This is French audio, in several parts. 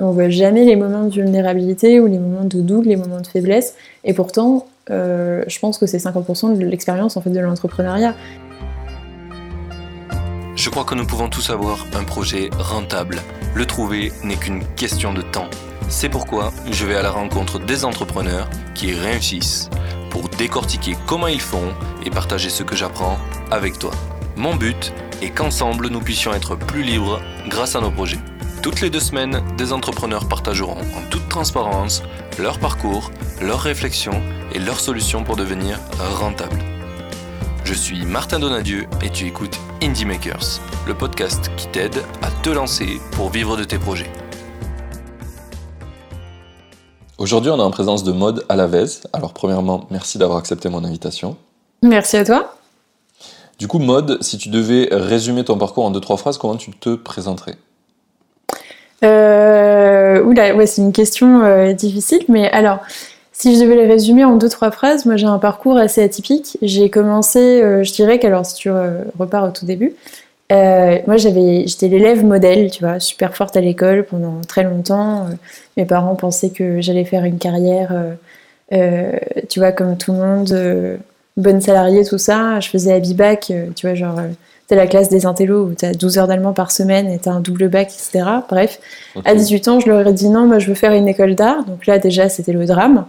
on voit jamais les moments de vulnérabilité ou les moments de doute, les moments de faiblesse. Et pourtant, euh, je pense que c'est 50% de l'expérience en fait de l'entrepreneuriat. Je crois que nous pouvons tous avoir un projet rentable. Le trouver n'est qu'une question de temps. C'est pourquoi je vais à la rencontre des entrepreneurs qui réussissent pour décortiquer comment ils font et partager ce que j'apprends avec toi. Mon but est qu'ensemble nous puissions être plus libres grâce à nos projets. Toutes les deux semaines, des entrepreneurs partageront en toute transparence leur parcours, leurs réflexions et leurs solutions pour devenir rentables. Je suis Martin Donadieu et tu écoutes Indie Makers, le podcast qui t'aide à te lancer pour vivre de tes projets. Aujourd'hui, on est en présence de Maude Alavez. Alors, premièrement, merci d'avoir accepté mon invitation. Merci à toi. Du coup, Maude, si tu devais résumer ton parcours en deux, trois phrases, comment tu te présenterais? Euh, oula, ouais, c'est une question euh, difficile, mais alors, si je devais le résumer en deux, trois phrases, moi j'ai un parcours assez atypique. J'ai commencé, euh, je dirais qu'alors, si tu repars au tout début, moi j'avais, j'étais l'élève modèle, tu vois, super forte à l'école pendant très longtemps. mes parents pensaient que j'allais faire une carrière, tu vois, comme tout le monde, bonne salariée, tout ça. Je faisais Abibac, tu vois, genre c'est la classe des intellos où tu as 12 heures d'allemand par semaine et tu as un double bac, etc. Bref, à 18 ans, je leur ai dit non, moi je veux faire une école d'art. Donc là, déjà, c'était le drame.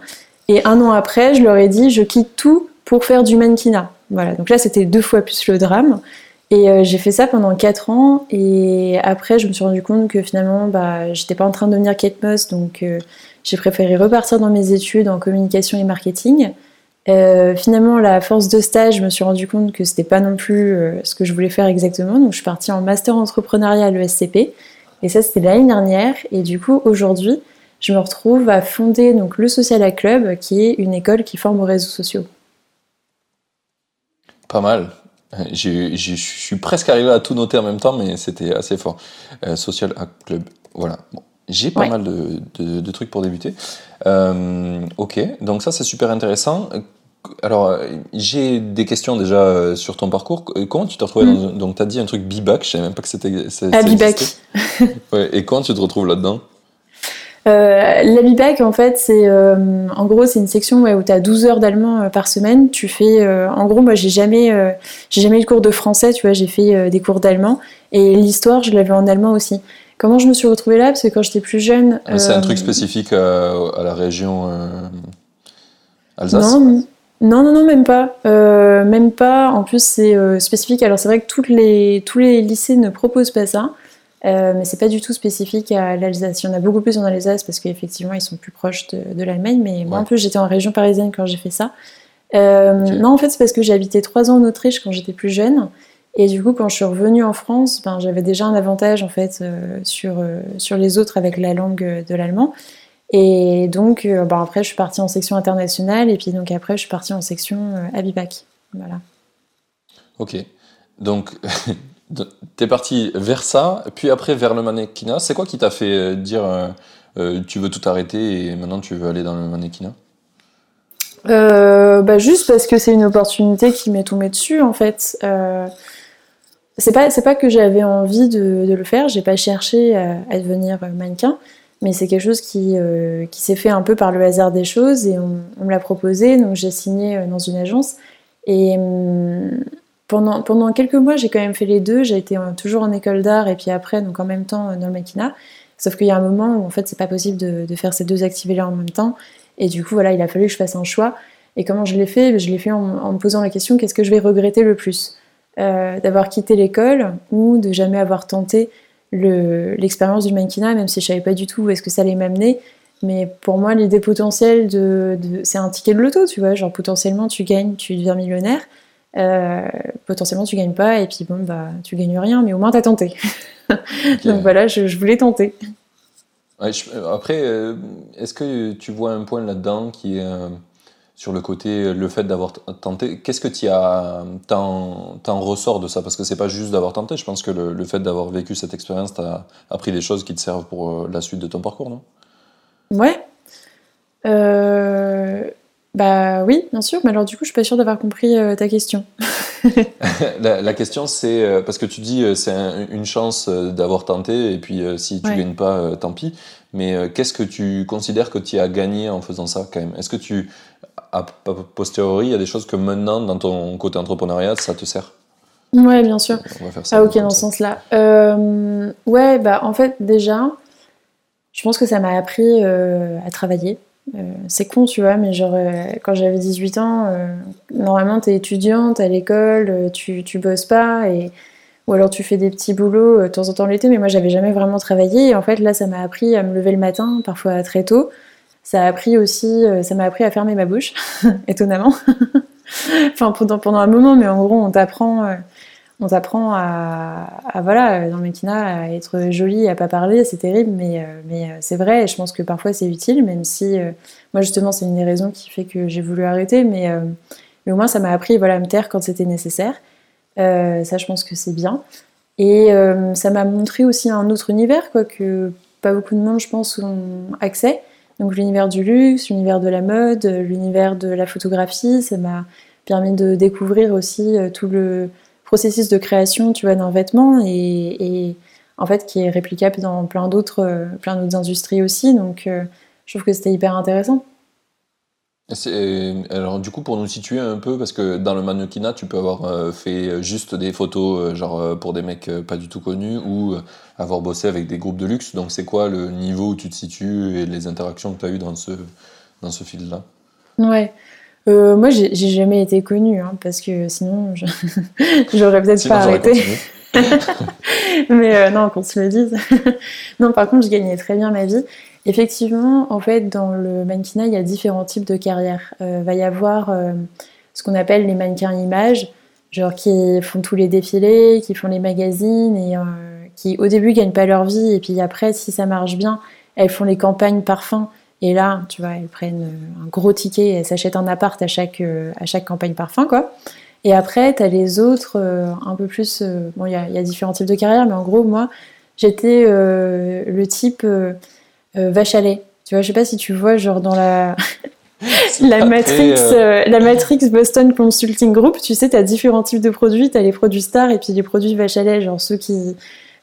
Et un an après, je leur ai dit je quitte tout pour faire du mannequinat. Voilà, donc là, c'était deux fois plus le drame. Et euh, j'ai fait ça pendant 4 ans. Et après, je me suis rendu compte que finalement, bah, j'étais pas en train de devenir Kate Moss. Donc euh, j'ai préféré repartir dans mes études en communication et marketing. Euh, finalement, la force de stage, je me suis rendu compte que c'était pas non plus euh, ce que je voulais faire exactement. Donc, je suis partie en master entrepreneuriat à l'ESCP. Et ça, c'était l'année dernière. Et du coup, aujourd'hui, je me retrouve à fonder donc, le Social Club, qui est une école qui forme aux réseaux sociaux. Pas mal. Je suis presque arrivé à tout noter en même temps, mais c'était assez fort. Euh, Social Club, voilà. Bon. J'ai pas mal de, trucs pour débuter. Euh, ok, donc ça c'est super intéressant. Alors, j'ai des questions déjà euh, sur ton parcours. Comment tu t'es retrouvé dans. Mm. Donc, tu as dit un truc bibac, je savais même pas que c'était. Ah, bibac. ouais, et comment tu te retrouves là-dedans? Euh, la BIBAC, en fait, c'est en gros, c'est une section où tu as 12 heures d'allemand par semaine. Tu fais, en gros, moi, j'ai jamais, j'ai jamais eu de cours de français, tu vois, j'ai fait des cours d'allemand et l'histoire, je l'avais en allemand aussi. Comment je me suis retrouvée là? Parce que quand j'étais plus jeune. C'est un euh, truc spécifique à, la région euh, Alsace? Non, non, non, même pas. Euh, même pas. En plus, c'est spécifique. Alors, c'est vrai que toutes les, tous les lycées ne proposent pas ça. mais c'est pas du tout spécifique à l'Alsace. Il y en a beaucoup plus en Alsace parce qu'effectivement, ils sont plus proches de, l'Allemagne. Mais moi, en plus, j'étais en région parisienne quand j'ai fait ça. Non, en fait, c'est parce que j'ai habité trois ans en Autriche quand j'étais plus jeune. Et du coup, quand je suis revenue en France, ben, j'avais déjà un avantage en fait euh, sur, euh, sur les autres avec la langue de l'allemand. Et donc, euh, ben, après, je suis partie en section internationale et puis donc après, je suis partie en section Abibac. Voilà. Ok. Donc, tu es partie vers ça, puis après vers le mannequinat. C'est quoi qui t'a fait dire tu veux tout arrêter et maintenant tu veux aller dans le mannequinat? Bah, Juste parce que c'est une opportunité qui m'est tombée dessus en fait c'est pas c'est pas que j'avais envie de, le faire, j'ai pas cherché à, devenir mannequin, mais c'est quelque chose qui, euh, qui s'est fait un peu par le hasard des choses et on, me l'a proposé, donc j'ai signé euh, dans une agence. Et hum, pendant, pendant quelques mois j'ai quand même fait les deux, j'ai été toujours en école d'art et puis après donc en même temps dans le maquina, sauf qu'il y a un moment où en fait c'est pas possible de, faire ces deux activités en même temps. Et du coup voilà il a fallu que je fasse un choix. Et comment je l'ai fait? Je l'ai fait en me posant la question qu'est-ce que je vais regretter le plus? Euh, d'avoir quitté l'école ou de jamais avoir tenté l'expérience du mannequinat, même si je savais pas du tout où est-ce que ça allait m'amener. Mais pour moi, l'idée potentielle, de, c'est un ticket de loto, tu vois. Genre, potentiellement, tu gagnes, tu deviens millionnaire. Euh, potentiellement, tu gagnes pas, et puis bon, bah, tu gagnes rien, mais au moins, tu as tenté. Donc voilà, je, voulais tenter. après, euh, est-ce que tu vois un point là-dedans qui est sur le côté, le fait d'avoir tenté. Qu'est-ce que tu as, t'en, ressort de ça? Parce que c'est pas juste d'avoir tenté. Je pense que le, fait d'avoir vécu cette expérience t'a appris des choses qui te servent pour euh, la suite de ton parcours, non? Ouais. Euh, bah oui, bien sûr. Mais alors du coup, je suis pas sûre d'avoir compris euh, ta question. la, question, c'est parce que tu dis c'est une chance d'avoir tenté et puis si tu ne gagnes pas, tant pis. Mais qu'est-ce que tu considères que tu as gagné en faisant ça quand même? Est-ce que tu, a posteriori, il y a des choses que maintenant, dans ton côté entrepreneuriat, ça te sert Ouais, bien sûr. On va faire ça. Ah, ok, dans ce sens-là. Euh, ouais, bah, en fait, déjà, je pense que ça m'a appris euh, à travailler. Euh, c'est con, tu vois, mais genre, quand j'avais 18 ans, normalement, t'es étudiante à l'école, tu, tu bosses pas, et, ou alors tu fais des petits boulots de temps en temps l'été, mais moi, j'avais jamais vraiment travaillé. Et en fait, là, ça m'a appris à me lever le matin, parfois très tôt. Ça a appris aussi, ça m'a appris à fermer ma bouche, étonnamment. enfin, pendant, pendant un moment, mais en gros, on t'apprend on t'apprend à, voilà dans maquina à être jolie, à pas parler, c'est terrible, mais, euh, mais euh, c'est vrai. Et je pense que parfois c'est utile, même si euh, moi justement c'est une des raisons qui fait que j'ai voulu arrêter, mais, mais au moins ça m'a appris voilà à me taire quand c'était nécessaire. ça, je pense que c'est bien. Et ça m'a montré aussi un autre univers quoi que pas beaucoup de monde, je pense, ont accès. Donc l'univers du luxe, l'univers de la mode, l'univers de la photographie, ça m'a permis de découvrir aussi tout le processus de création, tu vois, d'un vêtement et, en fait qui est réplicable dans plein d'autres, euh, plein d'autres industries aussi. Donc, euh, je trouve que c'était hyper intéressant. Alors du coup pour nous situer un peu parce que dans le mannequinat tu peux avoir euh, fait juste des photos genre pour des mecs pas du tout connus ou avoir bossé avec des groupes de luxe donc c'est quoi le niveau où tu te situes et les interactions que tu as eues dans ce, dans ce fil là Ouais, euh, moi, j'ai jamais été connue, hein, parce que sinon, j'aurais peut-être pas arrêté. Mais euh, non, qu'on se le dise. non, par contre, je gagnais très bien ma vie. Effectivement, en fait, dans le mannequinat, il y a différents types de carrières. Il euh, va y avoir euh, ce qu'on appelle les mannequins images, genre qui font tous les défilés, qui font les magazines et qui, au début, gagnent pas leur vie. Et puis après, si ça marche bien, elles font les campagnes parfums et là, tu vois, elles prennent un gros ticket et elles s'achètent un appart à chaque, euh, à chaque campagne parfum, quoi. Et après, tu as les autres, euh, un peu plus. Euh, bon, il y a, différents types de carrières, mais en gros, moi, j'étais le type vache à lait. Tu vois, je sais pas si tu vois, genre dans la. la Matrix, la Matrix Boston Consulting Group, tu sais, tu as différents types de produits. Tu as les produits stars et puis les produits vache à lait, genre ceux qui,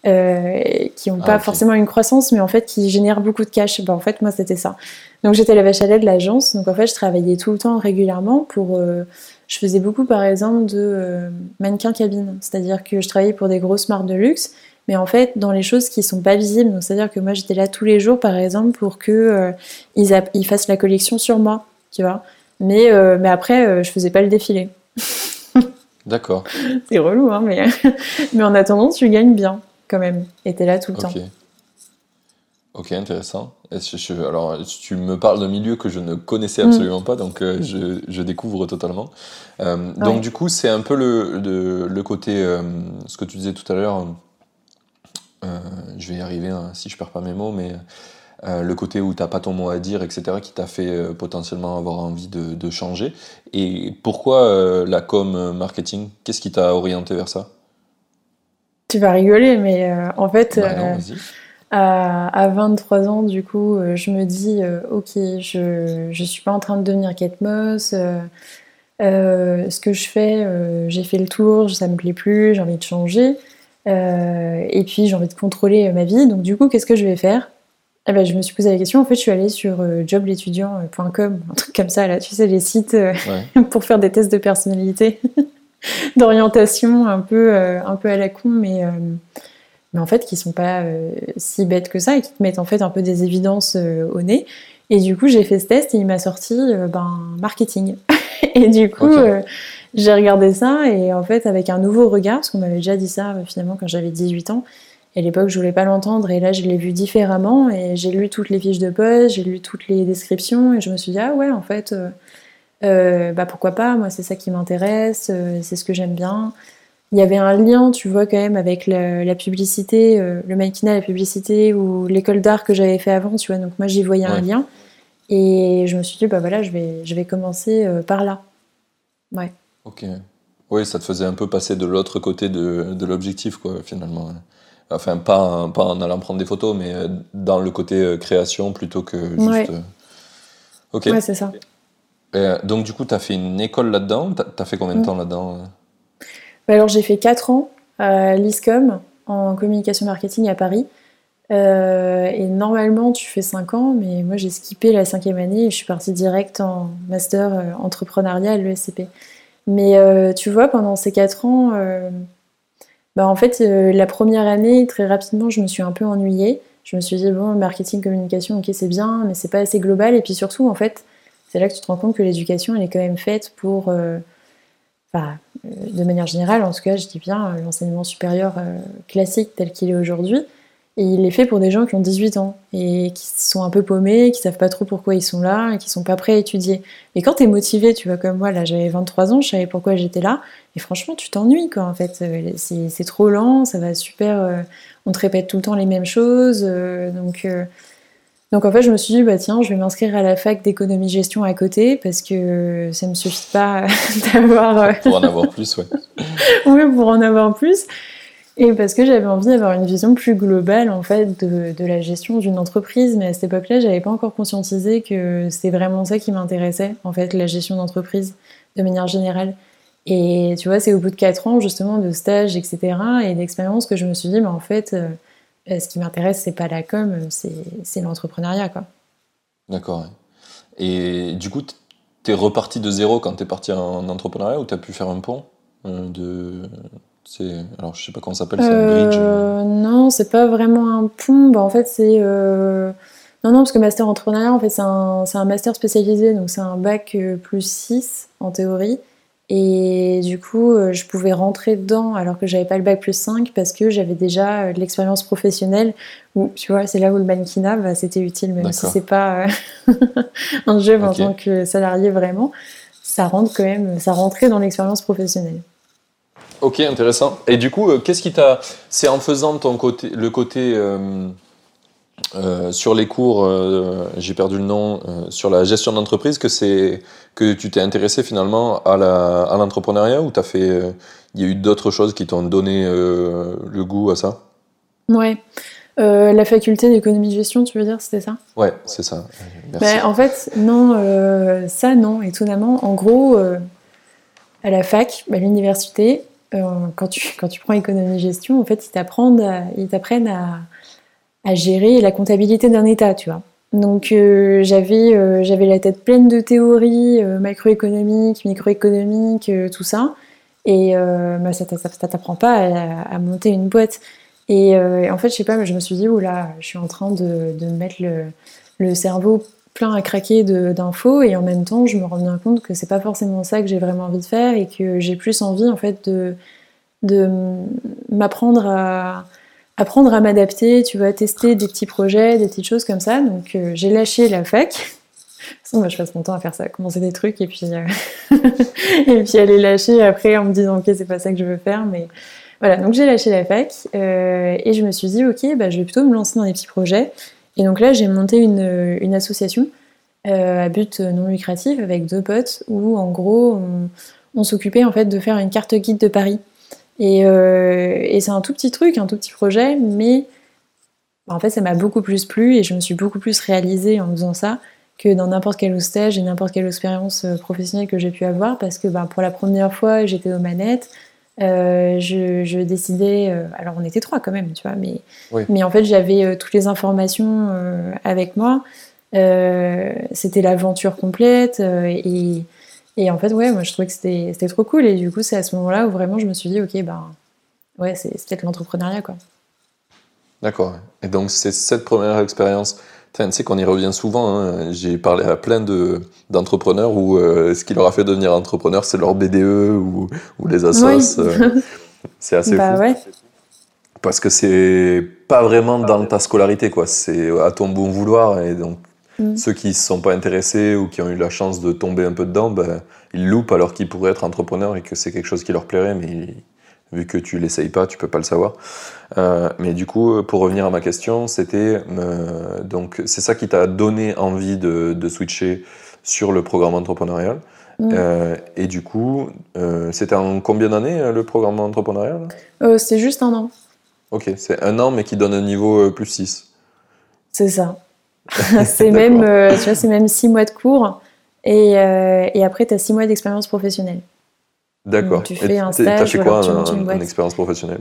euh, qui n'ont ah, pas forcément une croissance, mais en fait qui génèrent beaucoup de cash. Ben, en fait, moi, c'était ça. Donc, j'étais la vache à lait de l'agence. Donc, en fait, je travaillais tout le temps régulièrement pour. Euh, je faisais beaucoup, par exemple, de euh, mannequin cabine. C'est-à-dire que je travaillais pour des grosses marques de luxe, mais en fait, dans les choses qui sont pas visibles. Donc, c'est-à-dire que moi, j'étais là tous les jours, par exemple, pour que ils, ils, fassent la collection sur moi, tu vois. Mais, mais après, je faisais pas le défilé. D'accord. C'est relou, hein, mais, mais en attendant, tu gagnes bien quand même, était là tout le temps. Ok, intéressant. alors, tu me parles d'un milieu que je ne connaissais absolument pas, donc euh, je, découvre totalement. Euh, donc, du coup, c'est un peu le, le côté, euh, ce que tu disais tout à l'heure, je vais y arriver hein, si je perds pas mes mots, mais le côté où tu n'as pas ton mot à dire, etc., qui t'a fait potentiellement avoir envie de, de changer. Et pourquoi la com marketing Qu'est-ce qui t'a orienté vers ça? Tu vas rigoler, mais euh, en fait, bah euh, à, 23 ans, du coup, euh, je me dis, ok, je ne suis pas en train de devenir Kate Moss. ce que je fais, j'ai fait le tour, ça me plaît plus, j'ai envie de changer. Et puis j'ai envie de contrôler ma vie. Donc du coup, qu'est-ce que je vais faire? Eh ben, je me suis posé la question. En fait, je suis allée sur joblétudiant.com, un truc comme ça, là, tu sais, les sites pour faire des tests de personnalité. d'orientation un peu, euh, un peu à la con, mais, euh, mais en fait qui sont pas euh, si bêtes que ça et qui te mettent en fait un peu des évidences au nez. Et du coup, j'ai fait ce test et il m'a sorti ben, marketing. et du coup, j'ai regardé ça et en fait, avec un nouveau regard, parce qu'on m'avait déjà dit ça finalement quand j'avais 18 ans. Et à l'époque, je voulais pas l'entendre et là, je l'ai vu différemment et j'ai lu toutes les fiches de poste, j'ai lu toutes les descriptions et je me suis dit, ah ouais, en fait, euh, bah pourquoi pas, moi c'est ça qui m'intéresse, euh, c'est ce que j'aime bien. Il y avait un lien, tu vois, quand même, avec la, publicité, euh, le mannequinat, la publicité ou l'école d'art que j'avais fait avant, tu vois. Donc moi j'y voyais un lien. Et je me suis dit, bah voilà, je vais, je vais commencer par là. Ouais. Ok. Oui, ça te faisait un peu passer de l'autre côté de, de l'objectif, quoi, finalement. Enfin, pas, pas en allant prendre des photos, mais dans le côté création plutôt que juste. Ouais, ok. Ouais, c'est ça. Euh, donc, du coup, tu as fait une école là-dedans? Tu as fait combien de mm. temps là-dedans euh? Bah, Alors, j'ai fait 4 ans à l'ISCOM en communication marketing à Paris. et normalement, tu fais 5 ans, mais moi j'ai skippé la cinquième année et je suis partie direct en master entrepreneuriat à l'ESCP. Mais tu vois, pendant ces 4 ans, bah, en fait, la première année, très rapidement, je me suis un peu ennuyée. Je me suis dit, bon, marketing, communication, ok, c'est bien, mais c'est pas assez global. Et puis surtout, en fait, c'est là que tu te rends compte que l'éducation, elle est quand même faite pour, euh, euh, de manière générale, en tout cas, je dis bien euh, l'enseignement supérieur classique tel qu'il est aujourd'hui. Et il est fait pour des gens qui ont 18 ans et qui sont un peu paumés, qui savent pas trop pourquoi ils sont là et qui sont pas prêts à étudier. Et quand tu es motivé, tu vois, comme moi, là, j'avais 23 ans, je savais pourquoi j'étais là. Et franchement, tu t'ennuies, quoi, en fait. C'est trop lent, ça va super. on te répète tout le temps les mêmes choses. donc. Donc en fait, je me suis dit, bah tiens, je vais m'inscrire à la fac d'économie-gestion à côté parce que ça ne me suffit pas d'avoir. Euh, pour en avoir plus, ouais. oui, pour en avoir plus. Et parce que j'avais envie d'avoir une vision plus globale en fait de, de la gestion d'une entreprise, mais à cette époque-là, j'avais pas encore conscientisé que c'était vraiment ça qui m'intéressait, en fait, la gestion d'entreprise de manière générale. Et tu vois, c'est au bout de quatre ans justement de stage, etc., et d'expérience que je me suis dit, mais en fait, euh, ce qui m'intéresse, c'est pas la com, c'est l'entrepreneuriat. quoi. D'accord. Et du coup, tu es reparti de zéro quand tu es parti en entrepreneuriat ou tu as pu faire un pont euh, de... Alors, je sais pas comment ça s'appelle, c'est un bridge euh, Non, c'est pas vraiment un pont. Bah, en fait, c'est. Non, non, parce que master entrepreneuriat, en fait, c'est un, un, master spécialisé, donc c'est un bac plus 6 en théorie. Et du coup, euh, je pouvais rentrer dedans alors que j'avais pas le bac plus 5 parce que j'avais déjà euh, de l'expérience professionnelle. Où, tu vois, c'est là où le mannequinat, bah, c'était utile, même si c'est pas euh, un jeu en tant que salarié vraiment. Ça rentre quand même, ça rentrait dans l'expérience professionnelle. Ok, intéressant. Et du coup, qu'est-ce qui t'a. C'est en faisant ton côté, le côté. Euh, sur les cours, euh, j'ai perdu le nom, euh, sur la gestion d'entreprise, que, c'est, que tu t'es intéressé finalement à, l'entrepreneuriat ou t'as fait, il y a eu d'autres choses qui t'ont donné le goût à ça? Ouais. la faculté d'économie-gestion, tu veux dire, c'était ça? Ouais, c'est ça. Bah, en fait, non, ça, non, étonnamment. En gros, à la fac, à l'université, quand, tu, quand tu prends économie-gestion, en fait, ils t'apprennent, ils t'apprennent à à gérer la comptabilité d'un État, tu vois. Donc euh, j'avais euh, j'avais la tête pleine de théories euh, macroéconomiques, microéconomiques, tout ça. Et bah, ça, ça, t'apprend pas à, monter une boîte. Et en fait, je sais pas, mais je me suis dit, oula, je suis en train de, de mettre le, le, cerveau plein à craquer d'infos et en même temps, je me rends bien compte que c'est pas forcément ça que j'ai vraiment envie de faire et que j'ai plus envie en fait de, de m'apprendre à apprendre à m'adapter, tu vois, tester des petits projets, des petites choses comme ça. Donc euh, j'ai lâché la fac. Sinon, moi, je passe mon temps à faire ça, commencer des trucs et puis, euh, et puis aller lâcher après en me disant, ok, c'est pas ça que je veux faire. Mais voilà, donc j'ai lâché la fac euh, et je me suis dit, ok, bah, je vais plutôt me lancer dans des petits projets. Et donc là, j'ai monté une, une association à but non lucratif avec deux potes où, en gros, on, s'occupait en fait de faire une carte guide de Paris. Euh, et, c'est un tout petit truc, un tout petit projet, mais en fait, ça m'a beaucoup plus plu et je me suis beaucoup plus réalisée en faisant ça que dans n'importe quel stage et n'importe quelle expérience euh, professionnelle que j'ai pu avoir parce que bah, pour la première fois, j'étais aux manettes. Euh, je, décidais, alors on était trois quand même, tu vois, mais, mais en fait j'avais toutes les informations avec moi. C'était l'aventure complète et, et en fait, ouais, moi je trouvais que c'était trop cool. Et du coup, c'est à ce moment-là où vraiment je me suis dit, ok, ben ouais, c'est peut-être l'entrepreneuriat, quoi. D'accord. Et donc, c'est cette première expérience. Tu sais qu'on y revient souvent. Hein. J'ai parlé à plein d'entrepreneurs où euh, ce qui leur a fait devenir entrepreneur, c'est leur BDE ou, ou les assos. Euh. c'est assez bah, fou. Ouais. Parce que c'est pas vraiment dans ta scolarité, quoi. C'est à ton bon vouloir. Et donc, Mm. Ceux qui ne se sont pas intéressés ou qui ont eu la chance de tomber un peu dedans, ben, ils loupent alors qu'ils pourraient être entrepreneurs et que c'est quelque chose qui leur plairait, mais vu que tu l'essayes pas, tu peux pas le savoir. Euh, mais du coup, pour revenir à ma question, c'était euh, donc c'est ça qui t'a donné envie de, switcher sur le programme entrepreneurial. Euh, et du coup, c'était en combien d'années le programme entrepreneurial? C'est juste un an. Ok, c'est un an mais qui donne un niveau plus 6. C'est ça. c'est même, euh, tu vois, c'est même six mois de cours et, euh, et après, tu as six mois d'expérience professionnelle. D'accord. Tu fais un stage. Tu as fait quoi en expérience professionnelle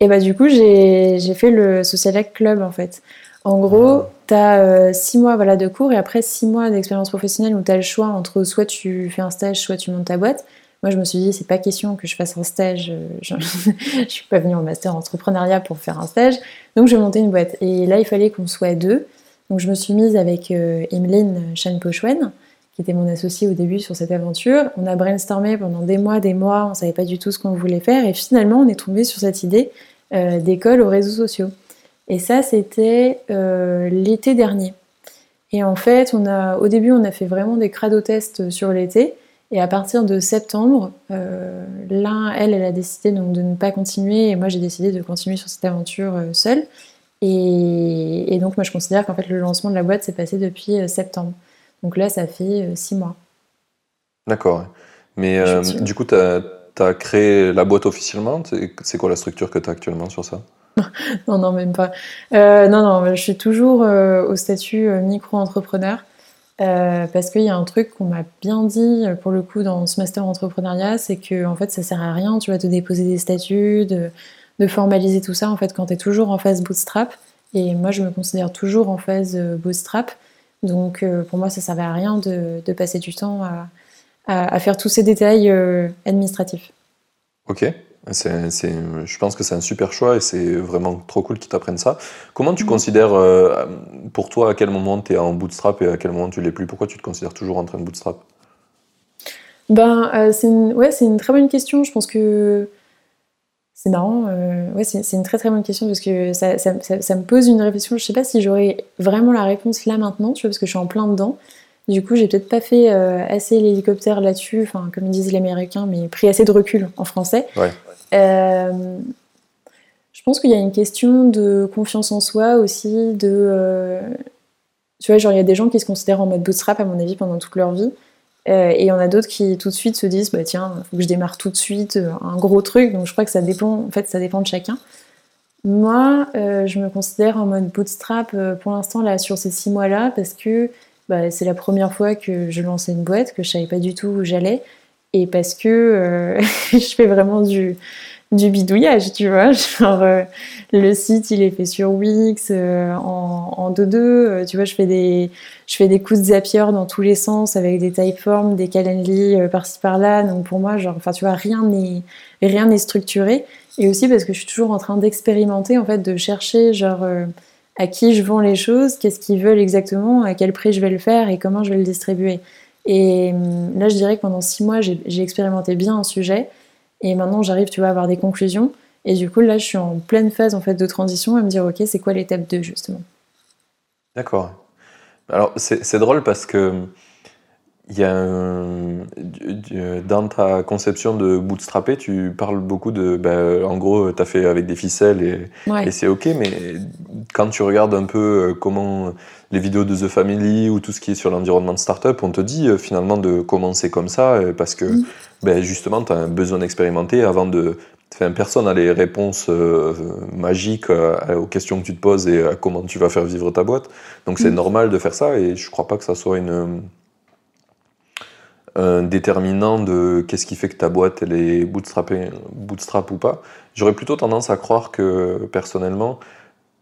Et bah du coup, j'ai fait le Social Club en fait. En gros, ah. tu as 6 mois voilà, de cours et après 6 mois d'expérience professionnelle où tu as le choix entre soit tu fais un stage, soit tu montes ta boîte. Moi, je me suis dit, c'est pas question que je fasse un stage. Euh, je, je suis pas venue en master entrepreneuriat pour faire un stage. Donc, je vais monter une boîte. Et là, il fallait qu'on soit deux. Donc, je me suis mise avec euh, Emeline Chan Pochwen, qui était mon associée au début sur cette aventure. On a brainstormé pendant des mois, des mois. On savait pas du tout ce qu'on voulait faire. Et finalement, on est tombé sur cette idée euh, d'école aux réseaux sociaux. Et ça, c'était l'été dernier. Et en fait, on a, au début, on a fait vraiment des crado tests sur l'été. Et à partir de septembre, euh, l'un, elle, elle a décidé donc de ne pas continuer, et moi j'ai décidé de continuer sur cette aventure euh, seule. Et, donc moi je considère qu'en fait le lancement de la boîte s'est passé depuis euh, septembre. Donc là ça fait six mois. D'accord. Mais du coup, tu as, créé la boîte officiellement? C'est quoi la structure que tu as actuellement sur ça? Non, non, même pas. non, non, je suis toujours au statut micro-entrepreneur. Euh, parce qu'il y a un truc qu'on m'a bien dit pour le coup dans ce master entrepreneuriat, c'est que en fait ça sert à rien, tu vas te déposer des statuts, de, formaliser tout ça en fait quand tu es toujours en phase bootstrap. Et moi je me considère toujours en phase euh, bootstrap, donc euh, pour moi ça servait à rien de, passer du temps à, faire tous ces détails administratifs. Ok. C'est, je pense que c'est un super choix et c'est vraiment trop cool qu'ils t'apprennent ça. Comment tu mm. considères, euh, pour toi, à quel moment tu es en bootstrap et à quel moment tu l'es plus? Pourquoi tu te considères toujours en train de bootstrap? Ben, euh, c'est, une, ouais, c'est une très bonne question. Je pense que c'est marrant. Euh, ouais, c'est, une très très bonne question parce que ça, ça, ça, me pose une réflexion. Je sais pas si j'aurais vraiment la réponse là maintenant, tu vois, parce que je suis en plein dedans. Du coup, j'ai peut-être pas fait assez l'hélicoptère là-dessus, enfin, comme disent les Américains, mais pris assez de recul en français. Ouais. Euh, je pense qu'il y a une question de confiance en soi aussi, de... Euh, tu vois, genre, il y a des gens qui se considèrent en mode bootstrap, à mon avis, pendant toute leur vie. Euh, et il y en a d'autres qui tout de suite se disent, bah tiens, faut que je démarre tout de suite un gros truc. Donc je crois que ça dépend, en fait, ça dépend de chacun. Moi, je me considère en mode bootstrap pour l'instant là sur ces six mois-là parce que bah, c'est la première fois que je lançais une boîte, que je savais pas du tout où j'allais et parce que euh, je fais vraiment du, du bidouillage, tu vois. Genre, euh, le site, il est fait sur Wix, euh, en 2-2. tu vois, je fais, des, je fais des coups de Zapier dans tous les sens avec des typeforms, des Calendly par-ci par-là. Donc, pour moi, genre, enfin, tu vois, rien n'est, rien n'est structuré. Et aussi parce que je suis toujours en train d'expérimenter, en fait, de chercher, genre, à qui je vends les choses, qu'est-ce qu'ils veulent exactement, à quel prix je vais le faire et comment je vais le distribuer. Et hum, là, je dirais que pendant six mois, j'ai expérimenté bien un sujet. Et maintenant, j'arrive, tu vois, à avoir des conclusions. Et du coup, là, je suis en pleine phase en fait de transition à me dire, ok, c'est quoi l'étape 2 justement? D'accord. Alors, c'est drôle parce que il y a dans ta conception de bootstrapper, tu parles beaucoup de, ben, en gros, tu as fait avec des ficelles et, et c'est ok, mais quand tu regardes un peu euh, comment les vidéos de The Family ou tout ce qui est sur l'environnement de startup, on te dit euh, finalement de commencer comme ça euh, parce que mm. ben, justement, tu as un besoin d'expérimenter avant de. Enfin, personne n'a les réponses magiques aux questions que tu te poses et à comment tu vas faire vivre ta boîte. Donc c'est mm. normal de faire ça et je crois pas que ça soit une un déterminant de qu'est-ce qui fait que ta boîte elle est bootstrap ou pas. J'aurais plutôt tendance à croire que personnellement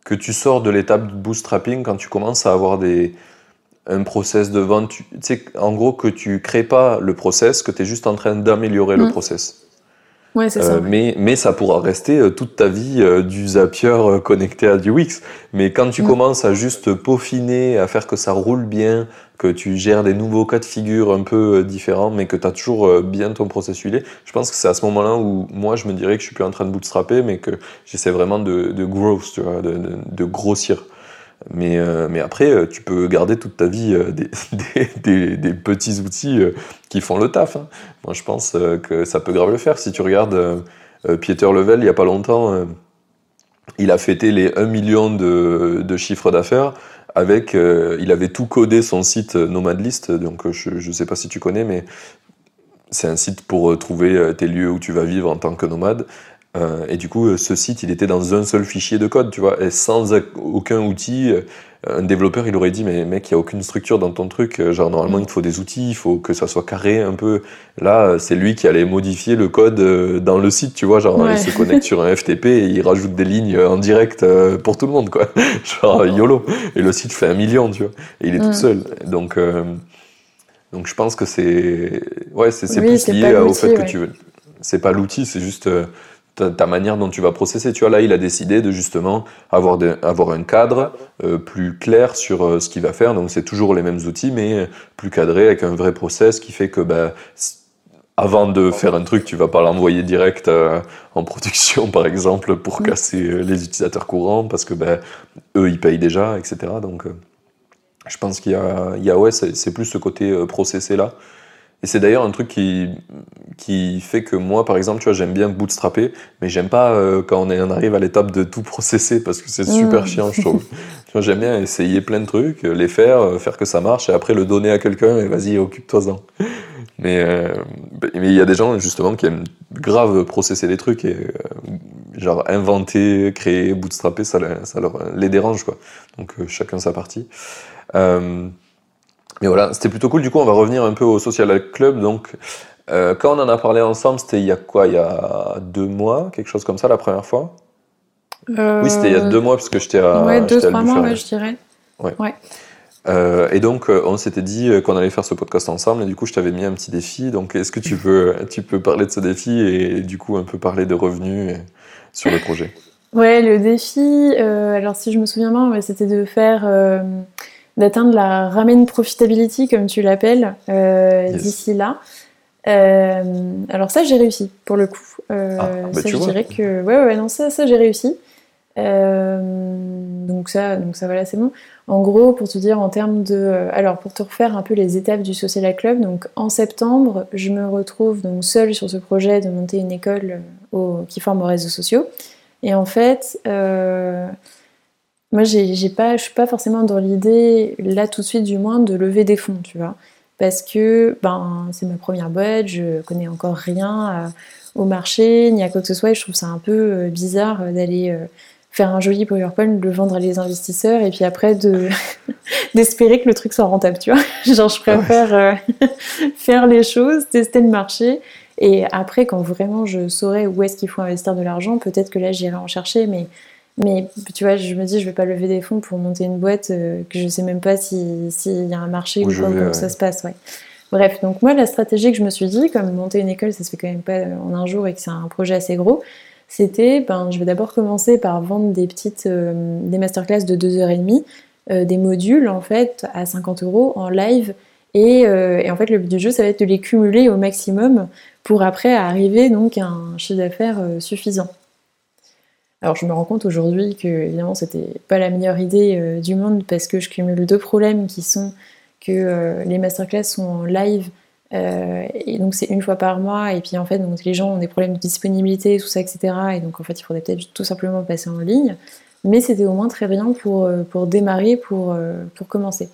que tu sors de l'étape de bootstrapping quand tu commences à avoir des un process de vente, tu sais en gros que tu crées pas le process, que tu es juste en train d'améliorer le mm. process. Ouais, c'est ça. Euh, mais, mais ça pourra rester euh, toute ta vie euh, du Zapier connecté à du Wix. Mais quand tu mm. commences à juste peaufiner, à faire que ça roule bien, que tu gères des nouveaux cas de figure un peu différents, mais que tu as toujours bien ton process huilé, je pense que c'est à ce moment-là où moi je me dirais que je suis plus en train de bootstrapper, mais que j'essaie vraiment de, de growth, tu vois, de, de grossir. Mais, euh, mais après, euh, tu peux garder toute ta vie euh, des, petits outils qui font le taf. Hein. Moi, je pense que ça peut grave le faire. Si tu regardes Pieter Level, il n'y a pas longtemps, il a fêté les 1 million de, de chiffres d'affaires avec, il avait tout codé son site Nomadlist, donc je ne sais pas si tu connais, mais c'est un site pour trouver tes lieux où tu vas vivre en tant que nomade Euh, et du coup, ce site, il était dans un seul fichier de code, tu vois, et sans aucun outil. Un développeur, il aurait dit, mais mec, il n'y a aucune structure dans ton truc. Genre, normalement, il te faut des outils, il faut que ça soit carré un peu. Là, c'est lui qui allait modifier le code dans le site, tu vois. Genre, il se connecte sur un FTP et il rajoute des lignes en direct pour tout le monde, quoi. Genre, YOLO. Et le site fait un million, tu vois. Et il est tout seul. Donc, donc je pense que c'est ouais, c'est plus lié au fait que tu veux. C'est pas l'outil, c'est juste euh, ta, manière dont tu vas processer. Tu vois, là, il a décidé de justement avoir, avoir un cadre euh, plus clair sur euh, ce qu'il va faire. Donc c'est toujours les mêmes outils, mais plus cadré avec un vrai process qui fait que bah, avant de faire un truc, tu vas pas l'envoyer direct en production, par exemple, pour mm. casser les utilisateurs courants, parce que bah, eux, ils payent déjà, etc. Donc je pense qu'il y a, il y a ouais, c'est plus ce côté euh, processé là. Et c'est d'ailleurs un truc qui, qui fait que moi, par exemple, tu vois, j'aime bien bootstrapper, mais j'aime pas euh, quand on, arrive à l'étape de tout processer parce que c'est super mmh. chiant, je trouve. tu vois, j'aime bien essayer plein de trucs, les faire, euh, faire que ça marche, et après le donner à quelqu'un et vas-y, occupe-toi-en. Mais mais il y a des gens justement qui aiment grave processer les trucs et genre inventer, créer, bootstrapper, ça, ça leur les dérange quoi. Donc chacun sa partie. Euh, mais voilà, c'était plutôt cool. Du coup, on va revenir un peu au Social Club. Donc, euh, quand on en a parlé ensemble, c'était il y a quoi? Il y a deux mois, quelque chose comme ça, la première fois? Oui, c'était il y a deux mois, parce que j'étais à. Ouais, deux, trois mois, ouais, je dirais. Ouais. ouais. Euh, et donc, on s'était dit qu'on allait faire ce podcast ensemble, et du coup, je t'avais mis un petit défi. Donc, est-ce que tu peux, tu peux parler de ce défi et, du coup, un peu parler de revenus sur le projet? Ouais, le défi, alors si je me souviens bien, c'était de faire d'atteindre la ramen profitability, comme tu l'appelles, euh, d'ici là. Euh, alors ça, j'ai réussi, pour le coup. Euh, ah, bah ça, je dirais que... Ouais, ouais, non, ça, ça j'ai réussi. donc ça, donc ça voilà, c'est bon. En gros, pour te dire en termes de, alors pour te refaire un peu les étapes du Social Club, donc en septembre, je me retrouve donc seule sur ce projet de monter une école qui forme aux réseaux sociaux. Et en fait, moi, j'ai pas, je suis pas forcément dans l'idée, là tout de suite du moins, de lever des fonds, tu vois. Parce que ben, c'est ma première boîte, je connais encore rien au marché, ni à quoi que ce soit, et je trouve ça un peu euh, bizarre euh, d'aller euh, faire un joli PowerPoint, le vendre à les investisseurs, et puis après de d'espérer que le truc soit rentable, tu vois. Genre, je préfère faire les choses, tester le marché, et après, quand vraiment je saurais où est-ce qu'il faut investir de l'argent, peut-être que là, j'irai en chercher, mais mais tu vois, je me dis, je vais pas lever des fonds pour monter une boîte euh, que je sais même pas s'il y a un marché ou comment ça se passe. Ouais. Bref, donc moi, la stratégie que je me suis dit, comme monter une école, ça se fait quand même pas en un jour et que c'est un projet assez gros, c'était, ben, je vais d'abord commencer par vendre des petites, euh, des masterclass de 2h30, euh, des modules en fait à 50 euros en live. Et, et, en fait, le but du jeu, ça va être de les cumuler au maximum pour après arriver donc à un chiffre d'affaires suffisant. Alors je me rends compte aujourd'hui que évidemment c'était pas la meilleure idée euh, du monde parce que je cumule deux problèmes qui sont que euh, les masterclass sont en live euh, et donc c'est une fois par mois et puis en fait donc les gens ont des problèmes de disponibilité tout ça etc et donc en fait il faudrait peut-être tout simplement passer en ligne. Mais c'était au moins très bien pour, pour démarrer pour, pour commencer.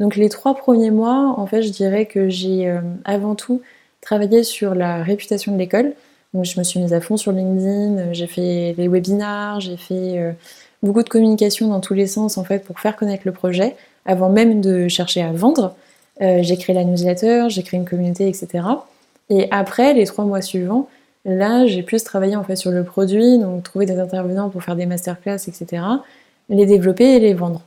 Donc les trois premiers mois en fait je dirais que j'ai avant tout travaillé sur la réputation de l'école donc je me suis mise à fond sur LinkedIn, euh, j'ai fait les webinars, j'ai fait euh, beaucoup de communication dans tous les sens en fait pour faire connaître le projet avant même de chercher à vendre. Euh, j'ai créé la newsletter, j'ai créé une communauté, etc. Et après, les trois mois suivants, là, j'ai plus travaillé en fait sur le produit, donc trouver des intervenants pour faire des masterclass, etc. Les développer et les vendre.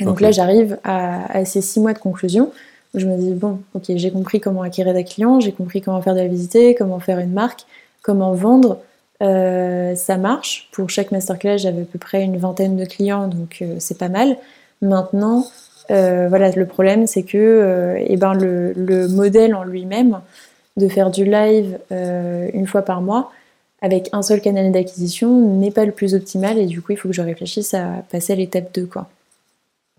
donc là, j'arrive à, à, ces six mois de conclusion je me dis, bon, ok, j'ai compris comment acquérir des clients, j'ai compris comment faire de la visite, comment faire une marque, comment vendre. Euh, ça marche. Pour chaque masterclass, j'avais à peu près une vingtaine de clients, donc euh, c'est pas mal. Maintenant, euh, voilà, le problème, c'est que eh ben, le, le, modèle en lui-même, de faire du live une fois par mois, avec un seul canal d'acquisition, n'est pas le plus optimal, et du coup, il faut que je réfléchisse à passer à l'étape 2, quoi.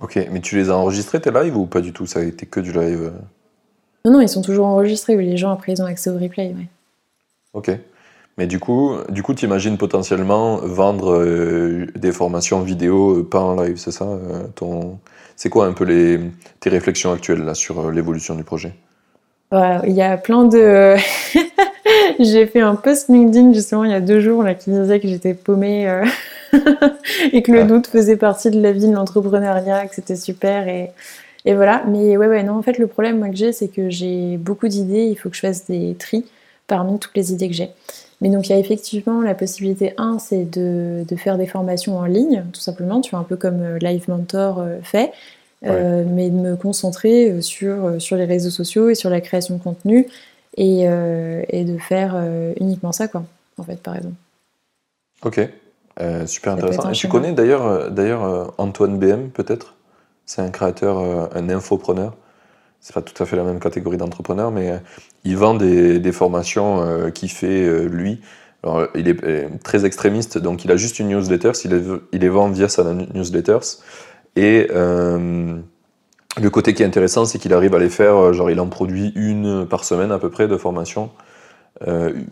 Ok, mais tu les as enregistrés tes lives ou pas du tout? Ça a été que du live euh? Non, non, ils sont toujours enregistrés. Les gens après ils ont accès au replay. Ouais. Ok. Mais du coup, du coup, tu imagines potentiellement vendre euh, des formations vidéo euh, pas en live, c'est ça ton... C'est quoi un peu les... tes réflexions actuelles là, sur l'évolution du projet? Il y a plein de. j'ai fait un post LinkedIn justement il y a deux jours là qui disait que j'étais paumée et que le doute faisait partie de la vie de l'entrepreneuriat, que c'était super et, et voilà. Mais ouais, ouais, non, en fait, le problème moi que j'ai, c'est que j'ai beaucoup d'idées, il faut que je fasse des tris parmi toutes les idées que j'ai. Mais donc il y a effectivement la possibilité, un, c'est de, de, faire des formations en ligne, tout simplement, tu vois, un peu comme euh, Live Mentor euh, fait, euh, mais de me concentrer sur, sur les réseaux sociaux et sur la création de contenu et, et de faire uniquement ça, quoi, en fait, par exemple. Ok, super intéressant. Et tu connais d'ailleurs, d'ailleurs Antoine BM, peut-être? C'est un créateur, un infopreneur c'est pas tout à fait la même catégorie d'entrepreneur, mais il vend des, des formations euh, qu'il fait euh, lui. Alors, il est euh, très extrémiste, donc il a juste une newsletter, il les, il les vend via sa newsletter. Et le côté qui est intéressant, c'est qu'il arrive à les faire, genre il en produit une par semaine à peu près de formation,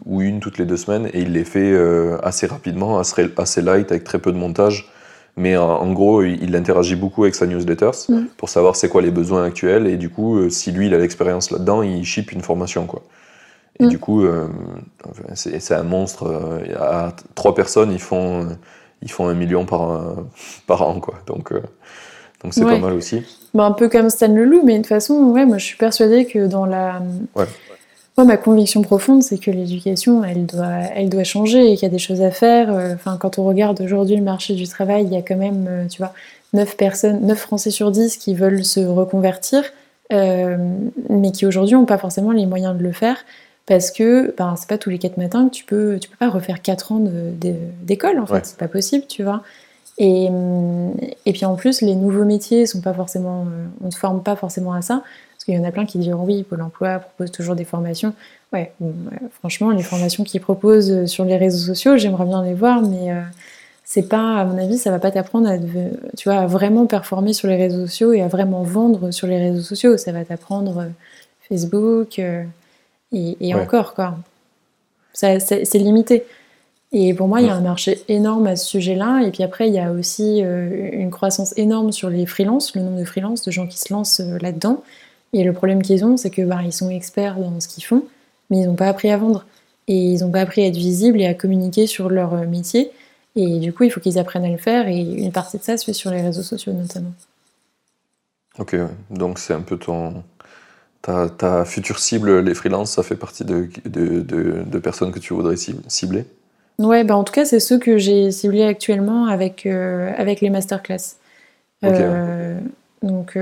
ou une toutes les deux semaines, et il les fait assez rapidement, assez, assez light, avec très peu de montage. Mais en, gros, il, interagit beaucoup avec sa newsletter mm. pour savoir c'est quoi les besoins actuels. Et du coup, euh, si lui, il a l'expérience là-dedans, il ship une formation. Quoi. Et mm. du coup, euh, c'est un monstre. Euh, à trois personnes, ils font, ils font un million par, par an. Quoi. Donc, donc c'est pas mal aussi. Bah, un peu comme Stan Leloup, mais de toute façon, ouais, moi je suis persuadée que dans la. Ouais ma conviction profonde, c'est que l'éducation, elle doit, elle doit changer et qu'il y a des choses à faire. Euh, enfin, quand on regarde aujourd'hui le marché du travail, il y a quand même, euh, tu vois, 9 personnes, 9 Français sur 10 qui veulent se reconvertir, euh, mais qui aujourd'hui n'ont pas forcément les moyens de le faire parce que ben, c'est pas tous les 4 matins que tu peux, tu peux pas refaire 4 ans d'école, en fait, c'est pas possible, tu vois. Et, et, puis en plus, les nouveaux métiers sont pas forcément, on ne forme pas forcément à ça. Il y en a plein qui diront oui, Pôle emploi propose toujours des formations. Ouais, franchement, les formations qu'ils proposent euh, sur les réseaux sociaux, j'aimerais bien les voir, mais euh, c'est pas, à mon avis, ça va pas t'apprendre à, tu vois, à vraiment performer sur les réseaux sociaux et à vraiment vendre sur les réseaux sociaux. Ça va t'apprendre euh, Facebook et, encore, quoi. C'est limité. Et pour moi, il y a un marché énorme à ce sujet-là. Et puis après, il y a aussi une croissance énorme sur les freelances, le nombre de freelances, de gens qui se lancent là-dedans. Et le problème qu'ils ont, c'est que bah, ils sont experts dans ce qu'ils font, mais ils n'ont pas appris à vendre. Et ils n'ont pas appris à être visibles et à communiquer sur leur euh, métier. Et du coup, il faut qu'ils apprennent à le faire. Et une partie de ça se fait sur les réseaux sociaux notamment. Ok, donc c'est un peu ton. Ta, ta, future cible, les freelances, ça fait partie de, de, de, personnes que tu voudrais cibler? Ouais, bah en tout cas, c'est ceux que j'ai ciblés actuellement avec, euh, avec les masterclass. Euh, donc,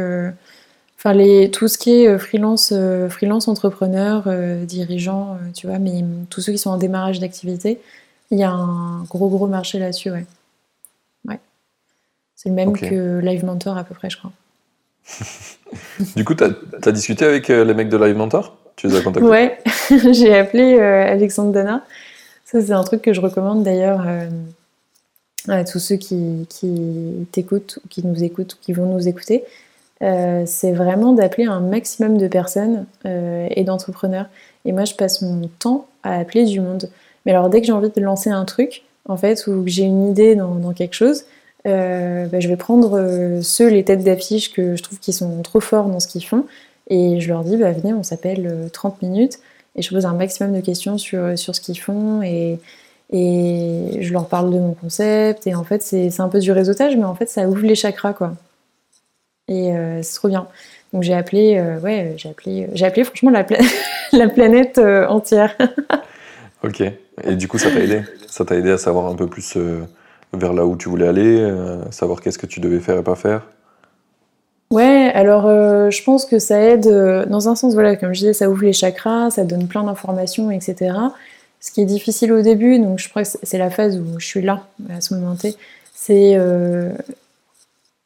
Enfin, les, tout ce qui est euh, freelance, euh, freelance entrepreneur, euh, dirigeant, tu vois, mais tous ceux qui sont en démarrage d'activité, il y a un gros, gros marché là-dessus, ouais. ouais. C'est le même que Live Mentor à peu près, je crois. du coup, tu as, discuté avec les mecs de Live Mentor? Tu les as contactés? Ouais, j'ai appelé Alexandre Dana. Ça, c'est un truc que je recommande d'ailleurs à tous ceux qui, qui t'écoutent, qui nous écoutent, ou qui vont nous écouter. Euh, c'est vraiment d'appeler un maximum de personnes euh, et d'entrepreneurs. Et moi, je passe mon temps à appeler du monde. Mais alors, dès que j'ai envie de lancer un truc, en fait, ou que j'ai une idée dans, quelque chose, euh, bah, je vais prendre ceux, les têtes d'affiche que je trouve qui sont trop forts dans ce qu'ils font, et je leur dis, bah, venez, on s'appelle 30 minutes, et je pose un maximum de questions sur, sur ce qu'ils font, et, et je leur parle de mon concept, et en fait, c'est un peu du réseautage, mais en fait, ça ouvre les chakras, quoi. Et euh, c'est trop bien. Donc j'ai appelé, euh, ouais, j'ai appelé, j'ai appelé franchement la, la planète euh, entière. ok. Et du coup, ça t'a aidé? Ça t'a aidé à savoir un peu plus vers là où tu voulais aller, savoir qu'est-ce que tu devais faire et pas faire? Ouais, alors je pense que ça aide dans un sens, voilà, comme je disais, ça ouvre les chakras, ça donne plein d'informations, etc. Ce qui est difficile au début, donc je crois que c'est la phase où je suis là, à ce moment-là, c'est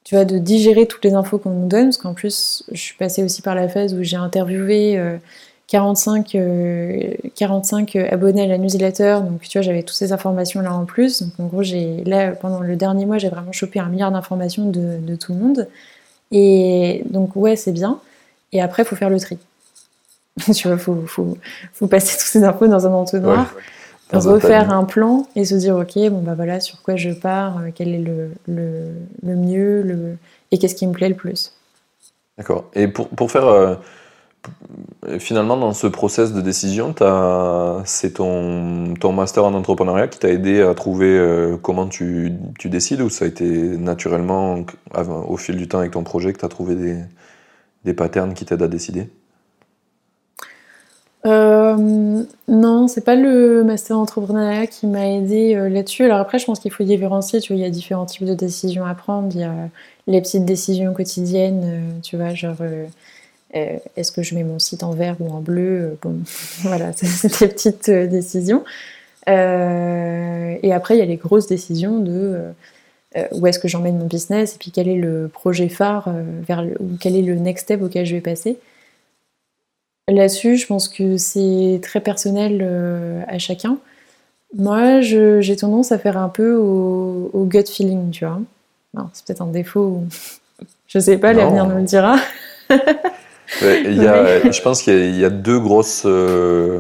tu vois, de digérer toutes les infos qu'on nous donne, parce qu'en plus, je suis passée aussi par la phase où j'ai interviewé 45, euh, 45 euh, euh, abonnés à la newsletter, donc tu vois, j'avais toutes ces informations-là en plus. Donc en gros, j'ai là, pendant le dernier mois, j'ai vraiment chopé un milliard d'informations de, tout le monde. Et donc, ouais, c'est bien. Et après, il faut faire le tri. tu vois, il faut, faut, faut, passer toutes ces infos dans un entonnoir refaire un plan et se dire ok bon bah voilà sur quoi je pars euh, quel est le, le, le mieux le... et qu'est-ce qui me plaît le plus d'accord et pour, pour faire euh, finalement, dans ce process de décision, c'est ton, ton master en entrepreneuriat qui t'a aidé à trouver euh, comment tu, tu, décides ou ça a été naturellement, au fil du temps avec ton projet, que tu as trouvé des, des patterns qui t'aident à décider? Euh, non, c'est pas le master entrepreneuriat qui m'a aidé euh, là-dessus. Alors après, je pense qu'il faut différencier. Tu vois, il y a différents types de décisions à prendre. Il y a les petites décisions quotidiennes, euh, tu vois, genre est-ce que je mets mon site en vert ou en bleu Bon, voilà, c'est des petites décisions. et après, il y a les grosses décisions de où est-ce que j'emmène mon business et puis quel est le projet phare vers ou quel est le next step auquel je vais passer. Là-dessus, je pense que c'est très personnel euh, à chacun. Moi, j'ai tendance à faire un peu au, gut feeling, tu vois. C'est peut-être un défaut. Je sais pas, l'avenir nous le dira. Je pense qu'il y, a deux grosses, euh,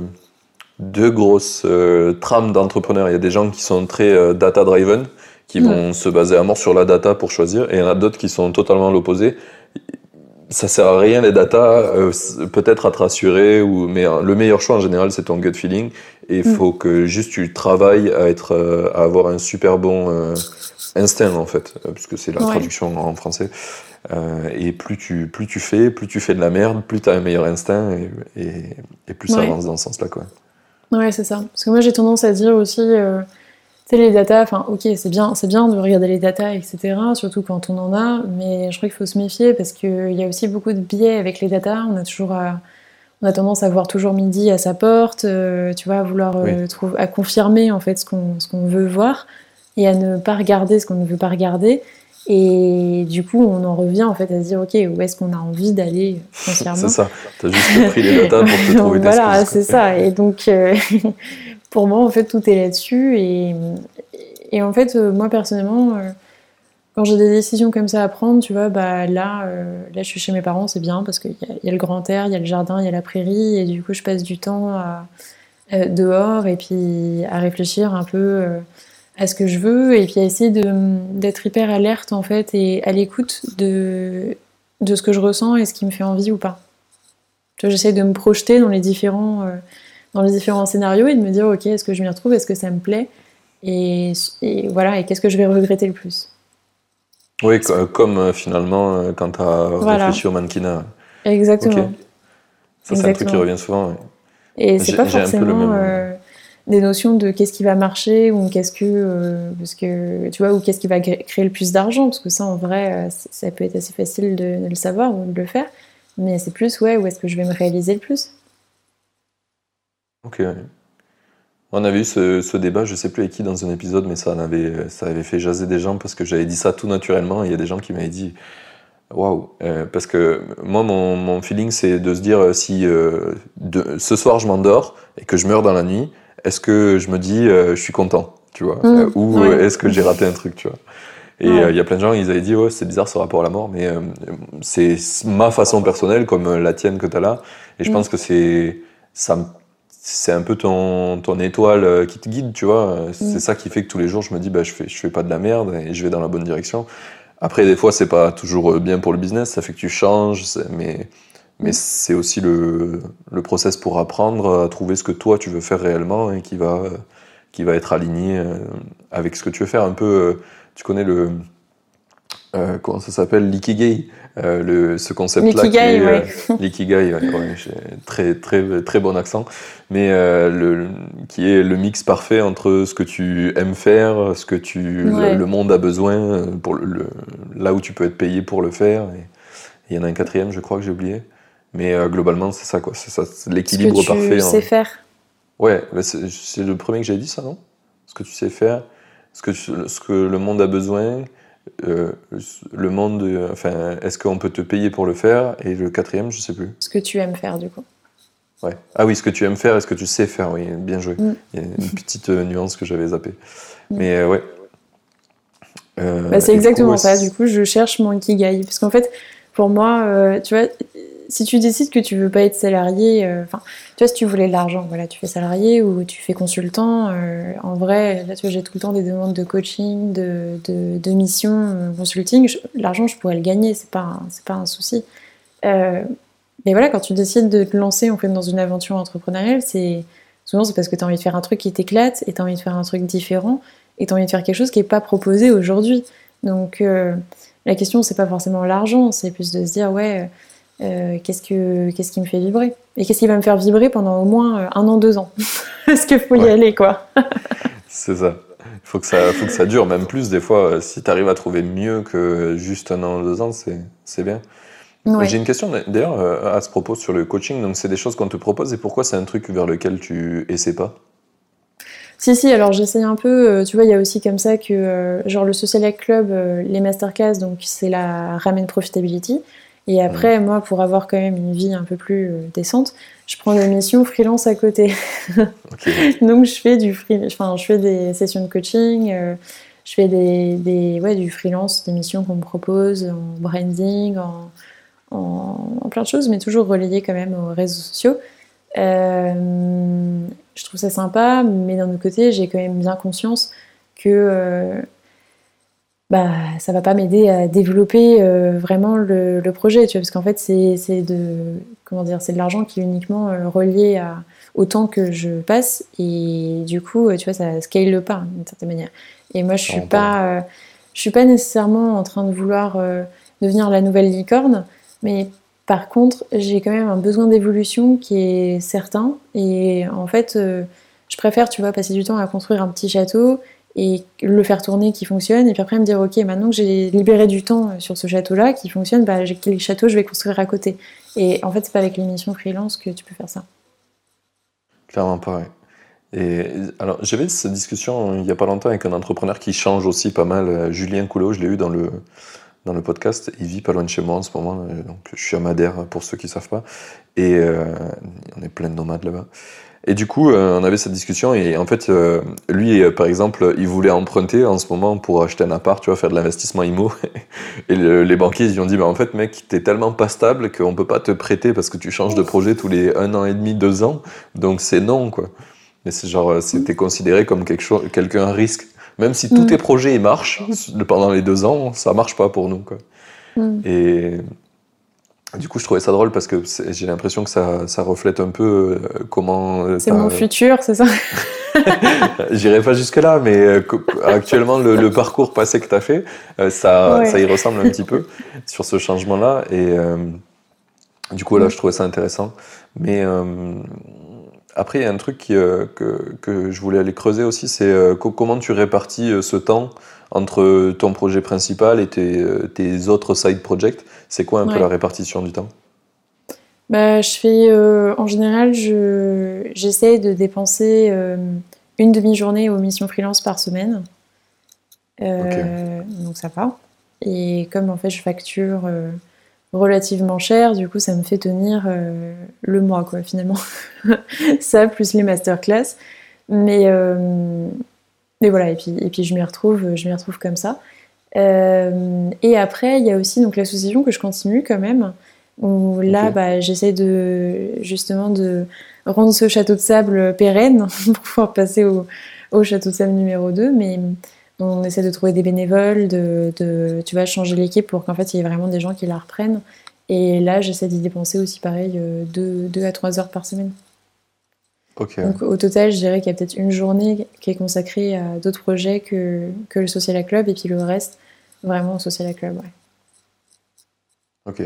deux grosses euh, trames d'entrepreneurs. Il y a des gens qui sont très data-driven, qui vont se baser à mort sur la data pour choisir, et il y en a d'autres qui sont totalement l'opposé ça sert à rien les datas, euh, peut-être à te rassurer, ou, mais euh, le meilleur choix en général c'est ton gut feeling. Et il mm. faut que juste tu travailles à, être, euh, à avoir un super bon instinct en fait, puisque c'est la traduction en français. Et plus tu, plus tu fais, plus tu fais de la merde, plus tu as un meilleur instinct et, et, plus ça avance dans ce sens-là. Quoi. Ouais, c'est ça. Parce que moi j'ai tendance à dire aussi les datas, enfin ok, c'est bien, c'est bien de regarder les datas, etc. Surtout quand on en a, mais je crois qu'il faut se méfier parce qu'il y a aussi beaucoup de biais avec les datas. On a toujours, on a tendance à voir toujours midi à sa porte, euh, tu vois, à vouloir euh, à confirmer en fait ce qu'on, ce qu'on veut voir et à ne pas regarder ce qu'on ne veut pas regarder. Et du coup, on en revient en fait à se dire, ok, où est-ce qu'on a envie d'aller foncièrement C'est ça. T'as juste pris les datas pour te trouver des Voilà, c'est ça. Et donc. Euh, pour moi, en fait, tout est là-dessus. Et, et, en fait, euh, moi, personnellement, euh, quand j'ai des décisions comme ça à prendre, tu vois, bah là, euh, là je suis chez mes parents, c'est bien parce qu'il y, y, a le grand air, il y a le jardin, il y a la prairie. Et du coup, je passe du temps à, dehors et puis à réfléchir un peu à ce que je veux et puis à essayer d'être hyper alerte, en fait, et à l'écoute de, de ce que je ressens et ce qui me fait envie ou pas. J'essaie de me projeter dans les différents dans les différents scénarios et de me dire ok est-ce que je m'y retrouve? Est-ce que ça me plaît? Et, voilà et qu'est-ce que je vais regretter le plus? Oui comme euh, finalement euh, quand tu as réfléchi au mannequinat. Exactement. Ça c'est un truc qui revient souvent et c'est pas forcément euh, des notions de qu'est-ce qui va marcher ou qu'est-ce que parce que tu vois ou qu'est-ce qui va créer le plus d'argent parce que ça en vrai ça peut être assez facile de, le savoir ou de le faire mais c'est plus ouais où est-ce que je vais me réaliser le plus Ok. On avait eu ce, débat, je sais plus avec qui dans un épisode, mais ça, avait, ça avait fait jaser des gens parce que j'avais dit ça tout naturellement. Il y a des gens qui m'avaient dit Waouh euh, Parce que moi, mon, feeling, c'est de se dire euh, si euh, ce soir je m'endors et que je meurs dans la nuit, est-ce que je me dis je suis content tu vois mmh. Ou est-ce que j'ai raté un truc tu vois et il y a plein de gens, ils avaient dit, c'est bizarre ce rapport à la mort, mais c'est ma façon personnelle, comme la tienne que tu as là. Et je mmh. pense que c'est ça c'est un peu ton, ton étoile euh, qui te guide, tu vois. C'est mm. ça qui fait que tous les jours, je me dis, bah, je fais, je fais pas de la merde et je vais dans la bonne direction. Après, des fois, c'est pas toujours euh, bien pour le business, ça fait que tu changes, mais, mais c'est aussi le, le process pour apprendre à trouver ce que toi, tu veux faire réellement et qui va, qui va être aligné euh, avec ce que tu veux faire. Un peu, tu connais le. comment ça s'appelle L'ikigai euh, le, ce concept-là. L'ikigai, ouais. très, très, très bon accent. Mais euh, le, qui est le mix parfait entre ce que tu aimes faire, ce que tu, le, monde a besoin, pour le, là où tu peux être payé pour le faire. Et il y en a un quatrième, je crois, que j'ai oublié. Mais euh, globalement, c'est ça, quoi. C'est ça, l'équilibre parfait. Ce que tu sais faire. Ouais, c'est le premier que j'ai dit, ça, non? Ce que tu sais faire, ce que, ce que le monde a besoin, euh, le monde, enfin, est-ce qu'on peut te payer pour le faire? Et le quatrième, je sais plus. Ce que tu aimes faire, du coup. Ouais. Ah oui, ce que tu aimes faire et ce que tu sais faire, oui, bien joué. Mm. Il y a une petite euh, nuance que j'avais zappée. Mm. Mais euh, ouais. Bah, c'est exactement ça. Du coup, je cherche mon ikigai. Parce qu'en fait, pour moi, tu vois, si tu décides que tu veux pas être salarié, euh, enfin, tu vois, si tu voulais de l'argent, voilà, tu fais salarié ou tu fais consultant. Euh, en vrai, là, tu vois, j'ai tout le temps des demandes de coaching, de, de, de mission, euh, consulting. L'argent, je pourrais le gagner, c'est pas, pas un souci. mais voilà, quand tu décides de te lancer en fait dans une aventure entrepreneuriale, c'est souvent c'est parce que tu as envie de faire un truc qui t'éclate et tu as envie de faire un truc différent et tu as envie de faire quelque chose qui n'est pas proposé aujourd'hui. Donc la question c'est pas forcément l'argent, c'est plus de se dire ouais euh, qu'est-ce que qu'est-ce qui me fait vibrer? Et qu'est-ce qui va me faire vibrer pendant au moins un an deux ans? Est-ce qu'il faut y aller quoi? C'est ça. Il faut que ça faut que ça dure même plus des fois. Si tu arrives à trouver mieux que juste un an deux ans, c'est bien. J'ai une question d'ailleurs euh, à ce propos sur le coaching. Donc, c'est des choses qu'on te propose et pourquoi c'est un truc vers lequel tu essaies pas? Si, si, alors j'essaie un peu. Euh, tu vois, il y a aussi comme ça que, euh, genre, le Social Club, les masterclass, donc c'est la Ramen Profitability. Et après, moi, pour avoir quand même une vie un peu plus décente, je prends des missions freelance à côté. donc, je fais, du free... enfin, je fais des sessions de coaching. je fais des, des, ouais, du freelance, des missions qu'on me propose en branding, en, en, plein de choses, mais toujours relayé quand même aux réseaux sociaux. Euh, je trouve ça sympa, mais d'un autre côté, j'ai quand même bien conscience que euh, bah, ça va pas m'aider à développer euh, vraiment le, projet, tu vois, parce qu'en fait, c'est de comment dire, c'est de l'argent qui est uniquement relié à, au temps que je passe, et du coup, tu vois, ça scale pas d'une certaine manière. Et moi, je suis pas, je suis pas nécessairement en train de vouloir devenir la nouvelle licorne. Mais par contre, j'ai quand même un besoin d'évolution qui est certain. Et en fait, euh, je préfère, tu vois, passer du temps à construire un petit château et le faire tourner qui fonctionne. Et puis après, me dire, ok, maintenant que j'ai libéré du temps sur ce château-là qui fonctionne, bah, quel château je vais construire à côté. Et en fait, c'est pas avec l'émission freelance que tu peux faire ça. Clairement pas, Et alors, j'avais cette discussion il y a pas longtemps avec un entrepreneur qui change aussi pas mal, euh, Julien Coulot, je l'ai eu dans le, dans le podcast. Il vit pas loin de chez moi en ce moment, euh, donc je suis à Madère pour ceux qui savent pas. Et euh, on est plein de nomades là-bas. Et du coup, euh, on avait cette discussion et en fait, lui, par exemple, il voulait emprunter en ce moment pour acheter un appart, tu vois, faire de l'investissement IMO. et les banquiers, ils lui ont dit, bah, en fait, mec, t'es tellement pas stable qu'on peut pas te prêter parce que tu changes de projet tous les un an et demi, deux ans. Donc c'est non, quoi. Mais c'est genre, c'était considéré comme quelque chose, quelqu'un à risque. Même si tous mm. tes projets marchent pendant les deux ans, ça marche pas pour nous. Quoi. Mm. Et du coup, je trouvais ça drôle parce que j'ai l'impression que ça, ça, reflète un peu euh, comment. Euh, c'est mon futur, c'est ça J'irai pas jusque-là, mais euh, actuellement, le, parcours passé que tu as fait, ça, ça y ressemble un petit peu sur ce changement-là. Et du coup, là, je trouvais ça intéressant. Mais après, il y a un truc euh, que, que, je voulais aller creuser aussi, c'est comment tu répartis ce temps entre ton projet principal et tes, tes autres side projects. C'est quoi un peu la répartition du temps? Bah, Je fais, en général, j'essaie de dépenser une demi-journée aux missions freelance par semaine. Donc ça va. Et comme en fait, je facture relativement cher, du coup ça me fait tenir euh, le mois quoi finalement. ça plus les masterclass. Mais, euh, mais voilà, et puis, et puis je m'y retrouve, je m'y retrouve comme ça. Euh, et après, il y a aussi donc l'association que je continue quand même, où là bah, j'essaie de justement de rendre ce château de sable pérenne pour pouvoir passer au, au château de sable numéro 2. Mais on essaie de trouver des bénévoles, de, tu vas changer l'équipe pour qu'en fait il y ait vraiment des gens qui la reprennent. Et là, j'essaie d'y dépenser aussi pareil 2 euh, à 3 heures par semaine. Donc au total, je dirais qu'il y a peut-être une journée qui est consacrée à d'autres projets que, que le Social Club et puis le reste vraiment au Social Club. Ouais. Ok.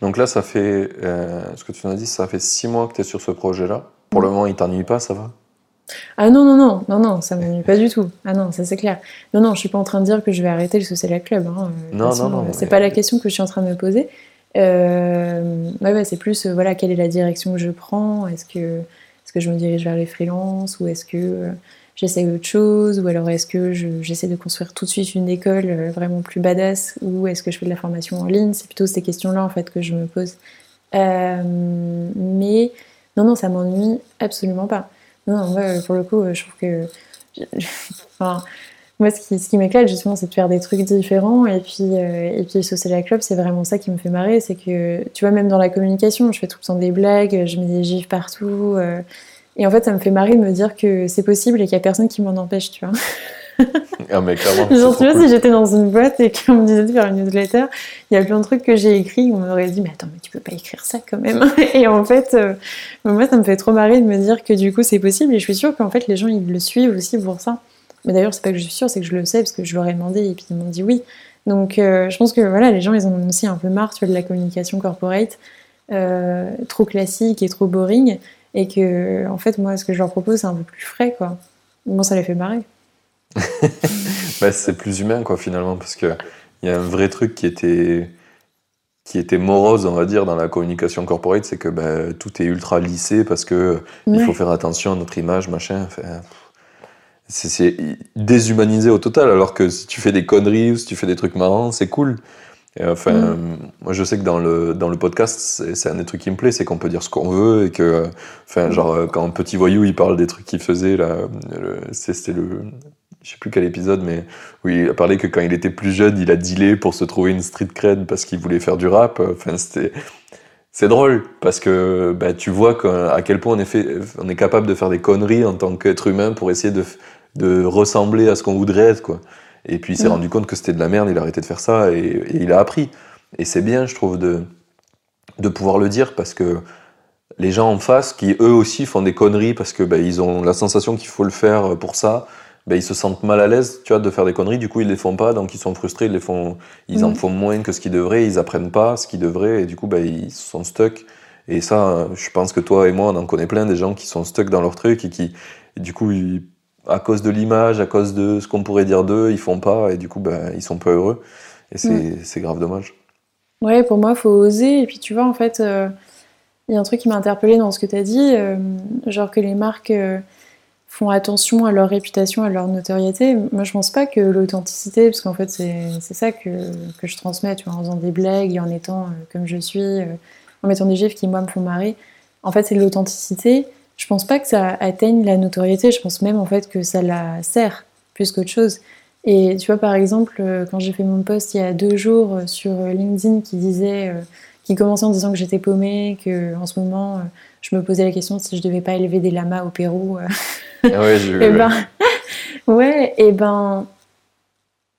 Donc là, ça fait, euh, ce que tu nous as dit, ça fait 6 mois que tu es sur ce projet-là. Pour le moment, il t'ennuie pas, ça va? Ah non, non, non, non, non, ça m'ennuie pas du tout. Ah non, ça c'est clair. Non, non, je suis pas en train de dire que je vais arrêter le Social Club. Hein. Non, non, non. C'est pas la question que je suis en train de me poser. Euh, ouais, c'est plus, euh, voilà, quelle est la direction que je prends? Est-ce que, est que je me dirige vers les freelances ou est-ce que euh, j'essaie autre chose Ou alors est-ce que j'essaie de construire tout de suite une école vraiment plus badass Ou est-ce que je fais de la formation en ligne? C'est plutôt ces questions-là en fait que je me pose. mais non, non, ça m'ennuie absolument pas. Non, moi, pour le coup, je trouve que. enfin, moi, ce qui, m'éclate, justement, c'est de faire des trucs différents. Et puis, euh, et puis Social Club, c'est vraiment ça qui me fait marrer. C'est que, tu vois, même dans la communication, je fais tout le temps des blagues, je mets des gifs partout. Euh, et en fait, ça me fait marrer de me dire que c'est possible et qu'il n'y a personne qui m'en empêche, tu vois. ah, mais clairement. Genre, tu vois, si j'étais dans une boîte et qu'on me disait de faire une newsletter, il y a plein de trucs que j'ai écrits où on m'aurait dit, mais attends, mais tu peux pas écrire ça quand même. Et en fait, euh, moi, ça me fait trop marrer de me dire que du coup, c'est possible. Et je suis sûre qu'en fait, les gens, ils le suivent aussi pour ça. Mais d'ailleurs, c'est pas que je suis sûre, c'est que je le sais parce que je leur ai demandé et puis ils m'ont dit oui. Donc, euh, je pense que voilà, les gens, ils en ont aussi un peu marre, tu vois, de la communication corporate, euh, trop classique et trop boring. Et que, en fait, moi, ce que je leur propose, c'est un peu plus frais, quoi. Bon, ça les fait marrer. bah, c'est plus humain, quoi, finalement, parce qu'il y a un vrai truc qui était, qui était morose, on va dire, dans la communication corporate, c'est que bah, tout est ultra lissé parce que il faut faire attention à notre image, machin. c'est déshumanisé au total, alors que si tu fais des conneries ou si tu fais des trucs marrants, c'est cool. Enfin, mm. moi je sais que dans le, dans le podcast, c'est un des trucs qui me plaît, c'est qu'on peut dire ce qu'on veut et que, enfin, mm. genre, quand un petit voyou il parle des trucs qu'il faisait, là, c'était le, je sais plus quel épisode, mais où il a parlé que quand il était plus jeune, il a dealé pour se trouver une street cred parce qu'il voulait faire du rap. Enfin, c'était, c'est drôle parce que bah, tu vois à quel point on est, fait, on est capable de faire des conneries en tant qu'être humain pour essayer de, de ressembler à ce qu'on voudrait être, quoi. Et puis il s'est mm. rendu compte que c'était de la merde, il a arrêté de faire ça et, il a appris. Et c'est bien, je trouve, de, de pouvoir le dire parce que les gens en face, qui eux aussi font des conneries parce que bah, ils ont la sensation qu'il faut le faire pour ça, ben, ils se sentent mal à l'aise, tu vois, de faire des conneries. Du coup, ils les font pas, donc ils sont frustrés, ils les font, ils en mm. font moins que ce qu'ils devraient, ils apprennent pas ce qu'ils devraient, et du coup, ben, ils sont stuck. Et ça, je pense que toi et moi, on en connaît plein des gens qui sont stuck dans leur truc et qui, du coup, à cause de l'image, à cause de ce qu'on pourrait dire d'eux, ils font pas, et du coup, ben, ils sont peu heureux. Et c'est, mm. grave dommage. Ouais, pour moi, il faut oser. Et puis, tu vois, en fait, euh, il y a un truc qui m'a interpellé dans ce que tu as dit, euh, genre que les marques. Euh, font attention à leur réputation, à leur notoriété. Moi, je pense pas que l'authenticité, parce qu'en fait, c'est ça que, que, je transmets, tu vois, en faisant des blagues et en étant comme je suis, en mettant des gifs qui, moi, me font marrer. En fait, c'est l'authenticité. Je pense pas que ça atteigne la notoriété. Je pense même, en fait, que ça la sert plus qu'autre chose. Et tu vois, par exemple, euh, quand j'ai fait mon post il y a deux jours sur LinkedIn qui disait, qui commençait en disant que j'étais paumée, que en ce moment, je me posais la question si je devais pas élever des lamas au Pérou. Ah ouais, je... et ben, ouais, et ben,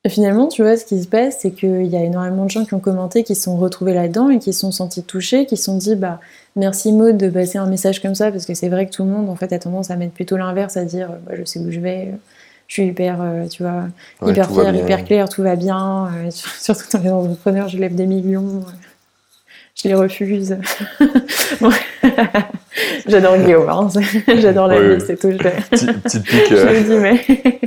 finalement, tu vois, ce qui se passe, c'est qu'il y a énormément de gens qui ont commenté, qui se sont retrouvés là-dedans et qui se sont sentis touchés, qui se sont dit, bah, merci Maud de passer un message comme ça, parce que c'est vrai que tout le monde, en fait, a tendance à mettre plutôt l'inverse, à dire, bah, je sais où je vais, je suis hyper, euh, tu vois, hyper fière, hyper claire, tout va bien, euh, surtout quand les entrepreneurs, je lève des millions. Euh je les refuse. J'adore Guillaume, hein. j'adore la vie, c'est tout. Je, je le dis, mais...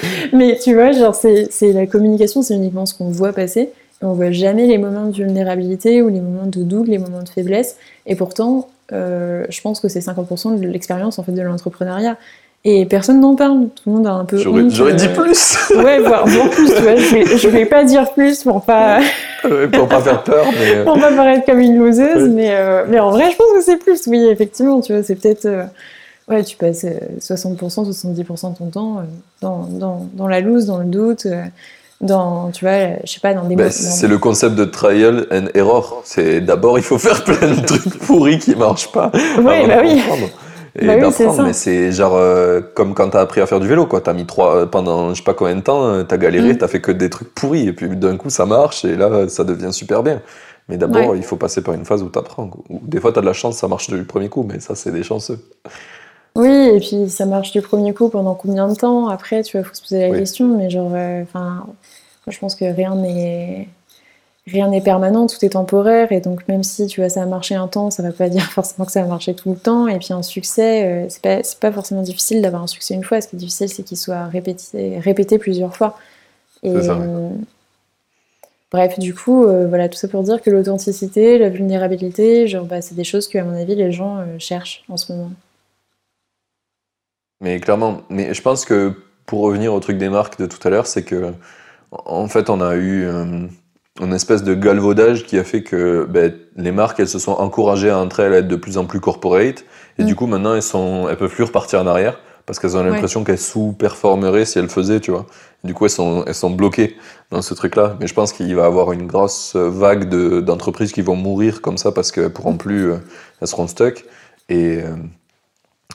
mais tu vois, genre, c'est la communication, c'est uniquement ce qu'on voit passer. Et on voit jamais les moments de vulnérabilité ou les moments de doute, les moments de faiblesse. Et pourtant, euh, je pense que c'est 50% de l'expérience en fait de l'entrepreneuriat. Et personne n'en parle, tout le monde a un peu. J'aurais dit euh, plus Ouais, voire plus, tu vois. Je vais, vais pas dire plus pour pas. pour pas faire peur, mais. Pour pas paraître comme une loseuse, mais, euh, mais en vrai, je pense que c'est plus, oui, effectivement, tu vois, c'est peut-être. Ouais, tu passes 60%, 70% de ton temps dans, dans, dans, la loose, dans le doute. dans, tu vois, je sais pas, dans des... Bah, c'est le concept de trial and error. C'est d'abord, il faut faire plein de trucs pourris qui marchent pas. Oui, bah oui et bah d'apprendre. mais c'est genre euh, comme quand t'as appris à faire du vélo, quoi. T'as mis trois euh, pendant je sais pas combien de temps, euh, t'as galéré, mm. t'as fait que des trucs pourris, et puis d'un coup ça marche, et là ça devient super bien. Mais d'abord, il faut passer par une phase où t'apprends. Des fois, t'as de la chance, ça marche du premier coup, mais ça, c'est des chanceux. Oui, et puis ça marche du premier coup pendant combien de temps Après, tu vois, faut se poser la question, mais genre, enfin, je pense que rien n'est rien n'est permanent, tout est temporaire, et donc même si tu vois ça a marché un temps, ça va pas dire forcément que ça a marché tout le temps. Et puis un succès, euh, c'est pas, pas forcément difficile d'avoir un succès une fois. Ce qui est difficile, c'est qu'il soit répété, répété plusieurs fois. Et euh, bref, du coup, euh, voilà, tout ça pour dire que l'authenticité, la vulnérabilité, genre, bah, c'est des choses que à mon avis les gens cherchent en ce moment. Mais clairement, mais je pense que pour revenir au truc des marques de tout à l'heure, c'est que en fait, on a eu une espèce de galvaudage qui a fait que ben, les marques elles se sont encouragées entre elles à être de plus en plus corporate. Et du mm. coup maintenant elles sont elles peuvent plus repartir en arrière parce qu'elles ont l'impression qu'elles sous-performeraient si elles faisaient tu vois. Du coup elles sont elles sont bloquées dans ce truc là mais je pense qu'il va y avoir une grosse vague de d'entreprises qui vont mourir comme ça parce qu'elles pourront plus euh, elles seront stuck. Et euh,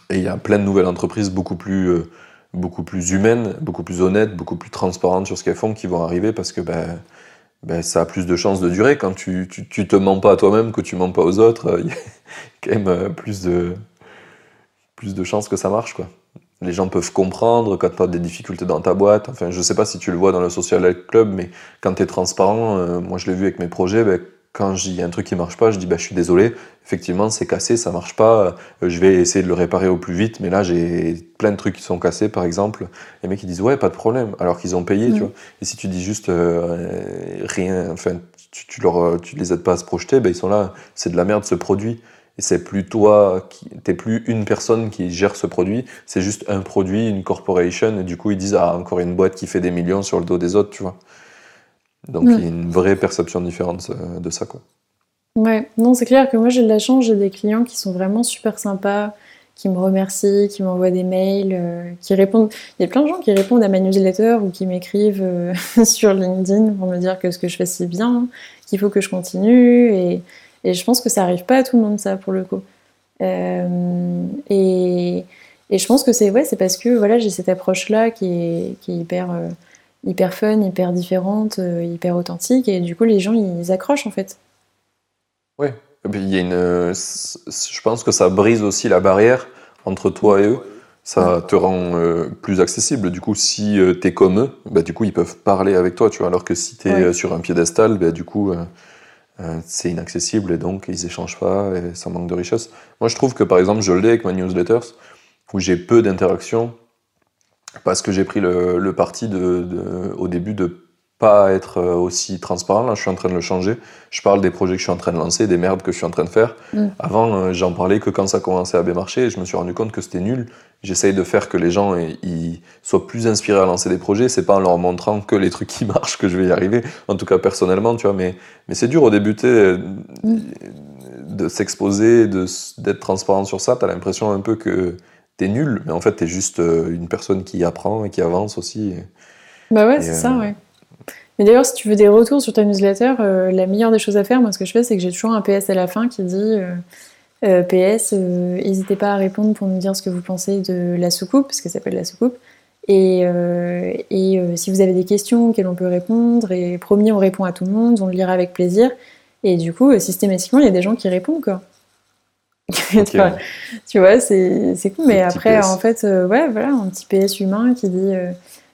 et il y a plein de nouvelles entreprises beaucoup plus euh, beaucoup plus humaines, beaucoup plus honnêtes, beaucoup plus transparentes sur ce qu'elles font qui vont arriver parce que ben, ben, ça a plus de chances de durer. Quand tu, tu, te mens pas à toi-même, que tu mens pas aux autres, il y a quand même euh, plus de, plus de chances que ça marche. Quoi. Les gens peuvent comprendre quand tu as des difficultés dans ta boîte. Enfin, je sais pas si tu le vois dans le Social Club, mais quand tu es transparent, euh, moi je l'ai vu avec mes projets, ben, quand il y a un truc qui marche pas, je dis bah, je suis désolé, effectivement c'est cassé, ça marche pas, euh, je vais essayer de le réparer au plus vite, mais là j'ai plein de trucs qui sont cassés par exemple. Les mecs ils disent ouais pas de problème, alors qu'ils ont payé, tu vois. Et si tu dis juste euh, rien, enfin tu, tu, leur, tu les aides pas à se projeter, ben, ils sont là, c'est de la merde ce produit. Et c'est plus toi, qui, t'es plus une personne qui gère ce produit, c'est juste un produit, une corporation, et du coup ils disent ah encore une boîte qui fait des millions sur le dos des autres, tu vois. Donc il y a une vraie perception différente euh, de ça. Quoi. Ouais, non, c'est clair que moi j'ai de la chance, j'ai des clients qui sont vraiment super sympas, qui me remercient, qui m'envoient des mails, euh, qui répondent. Il y a plein de gens qui répondent à ma newsletter ou qui m'écrivent euh, sur LinkedIn pour me dire que ce que je fais c'est bien, qu'il faut que je continue. Et, et, je pense que ça arrive pas à tout le monde, ça, pour le coup. et, et, je pense que c'est ouais, parce que voilà, j'ai cette approche-là qui est, qui est hyper hyper fun, hyper différente, euh, hyper authentique, et du coup les gens ils accrochent en fait. Oui, il y a une, je pense que ça brise aussi la barrière entre toi et eux. Ça te rend euh, plus accessible. Du coup, si euh, tu es comme eux, bah, du coup, ils peuvent parler avec toi, tu vois. Alors que si tu es sur un piédestal, bah, du coup, c'est inaccessible et donc ils échangent pas et ça manque de richesse. Moi, je trouve que par exemple, je l'ai avec ma newsletters, où j'ai peu d'interactions parce que j'ai pris le, parti de, au début de pas être euh, aussi transparent. Là, je suis en train de le changer. Je parle des projets que je suis en train de lancer, des merdes que je suis en train de faire. Mm. Avant, euh, j'en parlais que quand ça commençait à bien marcher et je me suis rendu compte que c'était nul. J'essaye de faire que les gens ils soient plus inspirés à lancer des projets. C'est pas en leur montrant que les trucs qui marchent que je vais y arriver. En tout cas, personnellement, tu vois. Mais, mais c'est dur au début mm. de s'exposer, d'être transparent sur ça. T'as l'impression un peu que t'es nul, mais en fait, t'es juste euh, une personne qui apprend et qui avance aussi. Bah ouais, c'est ça, euh, ouais. Mais d'ailleurs, si tu veux des retours sur ta newsletter, euh, la meilleure des choses à faire, moi, ce que je fais, c'est que j'ai toujours un PS à la fin qui dit PS, n'hésitez pas à répondre pour nous dire ce que vous pensez de la soucoupe, parce que ça s'appelle la soucoupe. Et, et si vous avez des questions auxquelles on peut répondre, et promis, on répond à tout le monde, on le lira avec plaisir. Et du coup, systématiquement, il y a des gens qui répondent, quoi. tu vois, c'est cool. Mais après, en fait, euh, ouais, voilà, un petit PS humain qui dit euh,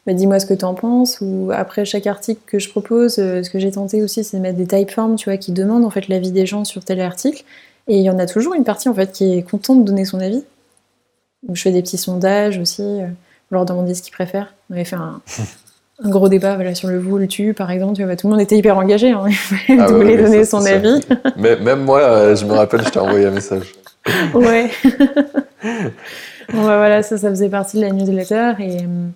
bah, dis-moi ce que tu en penses. Ou après chaque article que je propose, euh, ce que j'ai tenté aussi, c'est de mettre des typeforms, tu vois, qui demandent en fait l'avis des gens sur tel article. Et il y en a toujours une partie en fait qui est contente de donner son avis. Donc je fais des petits sondages aussi, pour leur demander ce qu'ils préfèrent. On avait fait un, gros débat voilà, sur le vous, le tu, par exemple. Tu vois, tout le monde était hyper engagé. Hein. Ah voulait donner son avis. Mais, même moi, je me rappelle, je t'ai envoyé un message. Ouais. bon, bah, voilà, ça, ça faisait partie de la newsletter. Et euh,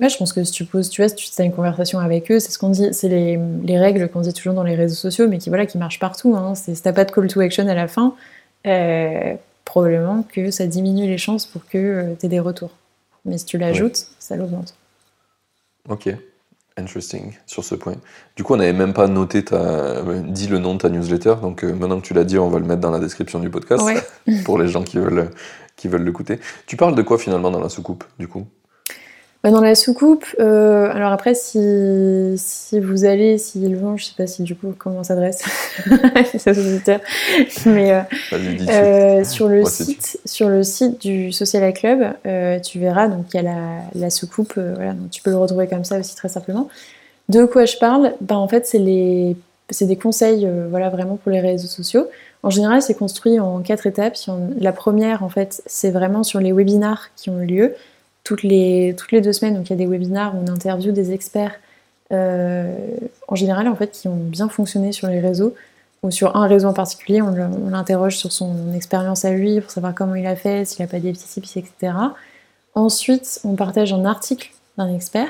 ouais, je pense que si tu poses, tu vois, si tu as une conversation avec eux, c'est ce qu'on dit, c'est les, les, règles qu'on dit toujours dans les réseaux sociaux, mais qui, voilà, qui marchent partout. Hein. Si t'as pas de call to action à la fin, euh, probablement que ça diminue les chances pour que euh, tu aies des retours. Mais si tu l'ajoutes, ça l'augmente. Ok. Interesting sur ce point. Du coup, on n'avait même pas noté ta, dit le nom de ta newsletter, donc euh, maintenant que tu l'as dit, on va le mettre dans la description du podcast pour les gens qui veulent qui veulent l'écouter. Tu parles de quoi finalement dans la soucoupe, du coup? Bah, dans la soucoupe, euh, alors après, si, si vous allez, s'ils vont, je sais pas si du coup comment s'adresse mais euh, euh, sur le site, sur le site du Social Club, tu verras donc il y a la, la soucoupe, voilà, donc tu peux le retrouver comme ça aussi très simplement. De quoi je parle? Bah, en fait c'est les c'est des conseils voilà vraiment pour les réseaux sociaux. En général, c'est construit en quatre étapes. La première, en fait, c'est vraiment sur les webinars qui ont eu lieu toutes les, toutes les deux semaines. Donc il y a des webinars où on interviewe des experts, euh, en général, en fait, qui ont bien fonctionné sur les réseaux ou sur un réseau en particulier. On l'interroge sur son expérience à lui pour savoir comment il a fait, s'il n'a pas des etc. Ensuite, on partage un article d'un expert.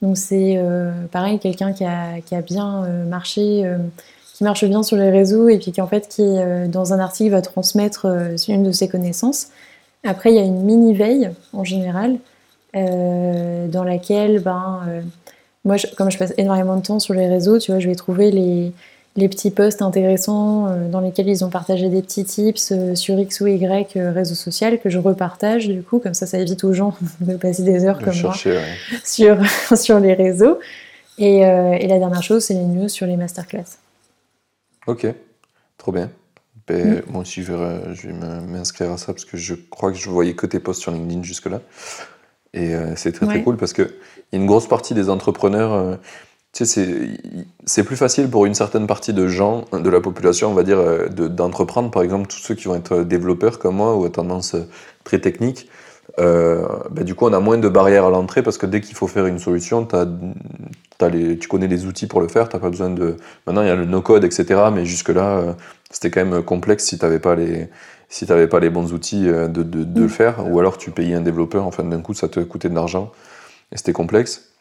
Donc c'est euh, pareil, quelqu'un qui a, qui a, bien euh, marché, qui marche bien sur les réseaux et puis qui en fait qui dans un article va transmettre une de ses connaissances. Après, il y a une mini veille en général dans laquelle, ben, euh, moi, comme je passe énormément de temps sur les réseaux, tu vois, je vais trouver les, les petits posts intéressants dans lesquels ils ont partagé des petits tips sur X ou Y réseau social que je repartage du coup, comme ça ça évite aux gens de passer des heures comme moi sur, sur les réseaux. Et, et la dernière chose, c'est les news sur les masterclass. Ok, trop bien. Ben, mm. Moi aussi, je vais, je vais m'inscrire à ça parce que je crois que je voyais que tes posts sur LinkedIn jusque-là. Et euh, c'est très très cool parce y a une grosse partie des entrepreneurs, euh, tu sais, c'est plus facile pour une certaine partie de gens, de la population, on va dire, euh, d'entreprendre. Par exemple, tous ceux qui vont être développeurs comme moi ou à tendance très technique. Ben, du coup, on a moins de barrières à l'entrée parce que dès qu'il faut faire une solution, as, as les, tu connais les outils pour le faire. T'as pas besoin de. Maintenant, il y a le no-code, etc. Mais jusque-là, c'était quand même complexe si tu n'avais pas les si tu pas les bons outils euh, de, de, le faire, ou alors tu payais un développeur, enfin d'un coup ça te coûtait de l'argent, et c'était complexe.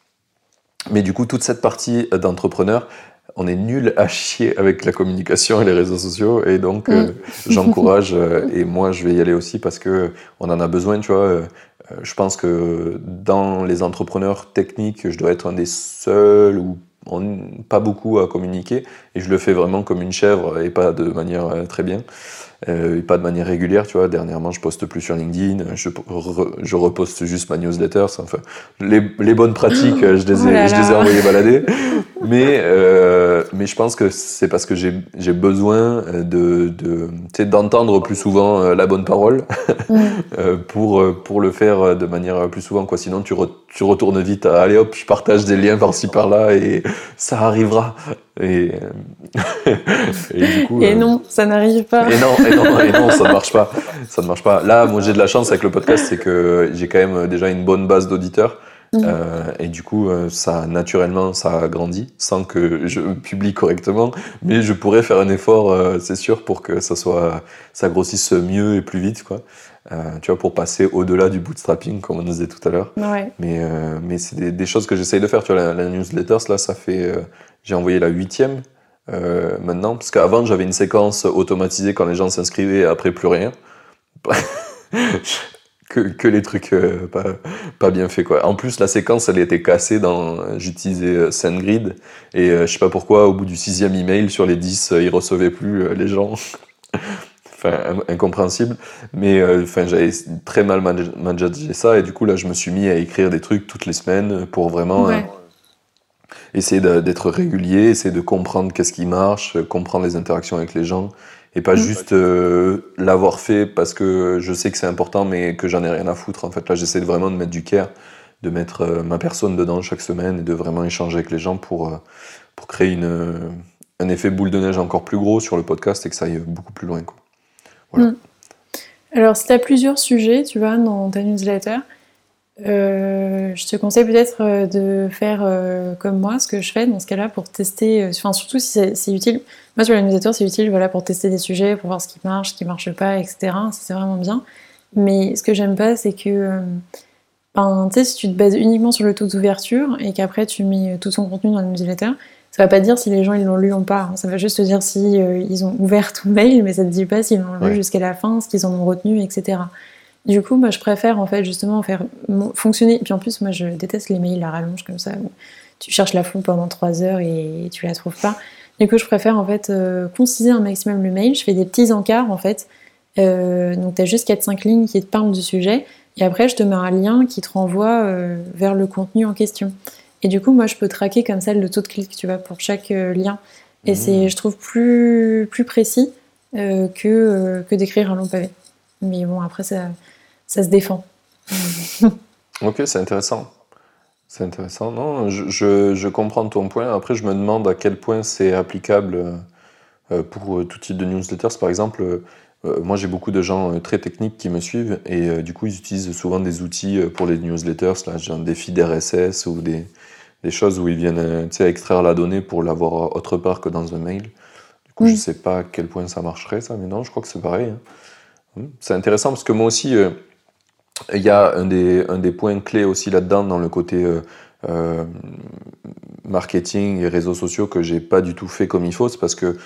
Mais du coup, toute cette partie d'entrepreneur, on est nul à chier avec la communication et les réseaux sociaux, et donc euh, j'encourage, euh, et moi je vais y aller aussi parce que on en a besoin, tu vois. je pense que dans les entrepreneurs techniques, je dois être un des seuls ou pas beaucoup à communiquer, et je le fais vraiment comme une chèvre et pas de manière très bien. Euh, et pas de manière régulière, tu vois. Dernièrement, je poste plus sur LinkedIn, je, je reposte juste ma newsletter. Enfin, les, les, bonnes pratiques, je les ai, oh je les ai envoyées balader. mais, euh, mais je pense que c'est parce que j'ai besoin de, de d'entendre plus souvent euh, la bonne parole mm. euh, pour, pour le faire de manière plus souvent. Quoi. Sinon, tu, tu retournes vite à allez hop, je partage des liens par-ci par-là et ça arrivera. Et, et, du coup, et non, ça n'arrive pas. Et non, et non, et non, ça ne marche pas. Ça ne marche pas. Là, moi, j'ai de la chance avec le podcast, c'est que j'ai quand même déjà une bonne base d'auditeurs. Euh, et du coup, euh, ça naturellement, ça a grandi sans que je publie correctement. Mais je pourrais faire un effort, euh, c'est sûr, pour que ça soit, ça grossisse mieux et plus vite, quoi. tu vois, pour passer au-delà du bootstrapping, comme on disait tout à l'heure. Ouais. Mais, mais c'est des, des, choses que j'essaye de faire. Tu vois, la, la newsletter, là, ça fait, j'ai envoyé la huitième. Maintenant, parce qu'avant j'avais une séquence automatisée quand les gens s'inscrivaient et après plus rien. que, que les trucs euh, pas, pas, bien faits quoi. En plus la séquence elle était cassée dans j'utilisais euh, SendGrid et euh, je sais pas pourquoi au bout du sixième email sur les dix ils recevaient plus les gens. enfin incompréhensible mais enfin j'avais très mal managé ça et du coup là je me suis mis à écrire des trucs toutes les semaines pour vraiment essayer d'être régulier, essayer de comprendre qu'est-ce qui marche, comprendre les interactions avec les gens et pas mm. juste euh, l'avoir fait parce que je sais que c'est important mais que j'en ai rien à foutre. En fait, là, j'essaie vraiment de mettre du care, de mettre euh, ma personne dedans chaque semaine et de vraiment échanger avec les gens pour, euh, pour créer une, un effet boule de neige encore plus gros sur le podcast et que ça aille beaucoup plus loin. Quoi. Voilà. Mm. Alors, si tu as plusieurs sujets, tu vois, dans ta newsletter, euh, je te conseille peut-être euh, de faire euh, comme moi, ce que je fais dans ce cas-là pour tester, enfin surtout si c'est utile. Moi sur l'organisateur c'est utile voilà, pour tester des sujets, pour voir ce qui marche, ce qui marche pas, etc. C'est vraiment bien. Mais ce que j'aime pas c'est que, ben, si tu te bases uniquement sur le taux d'ouverture et qu'après tu mets tout ton contenu dans le newsletter, ça va pas dire si les gens ils l'ont lu ou pas. Ça va juste te dire si ils ont ouvert ton mail, mais ça te dit pas s'ils l'ont lu jusqu'à la fin, ce qu'ils en ont retenu, etc. Du coup, moi, je préfère en fait justement faire fonctionner. Et puis en plus, moi, je déteste les mails à rallonge comme ça. tu cherches la fond pendant trois heures et tu la trouves pas. Du coup, je préfère en fait euh, conciser un maximum le mail. Je fais des petits encarts en fait. Euh, donc, tu as juste 4-5 lignes qui te parlent du sujet. Et après, je te mets un lien qui te renvoie euh, vers le contenu en question. Et du coup, moi, je peux traquer comme ça le taux de clic, tu vois, pour chaque lien. Et c'est, mmh. je trouve, plus, plus précis que, que d'écrire un long pavé. Mais bon, après, ça, ça se défend. ok, c'est intéressant. C'est intéressant. Non, je, je, comprends ton point. Après, je me demande à quel point c'est applicable euh, pour euh, tout type de newsletters. Par exemple, euh, moi, j'ai beaucoup de gens très techniques qui me suivent et du coup, ils utilisent souvent des outils pour les newsletters, là, genre des feeds RSS ou des, des choses où ils viennent extraire la donnée pour l'avoir autre part que dans un mail. Du coup, je ne sais pas à quel point ça marcherait, ça, mais non, je crois que c'est pareil. Hein. C'est intéressant parce que moi aussi, il y a un des, un des points clés aussi là-dedans, dans le côté euh, euh, marketing et réseaux sociaux, que j'ai pas du tout fait comme il faut. C'est parce que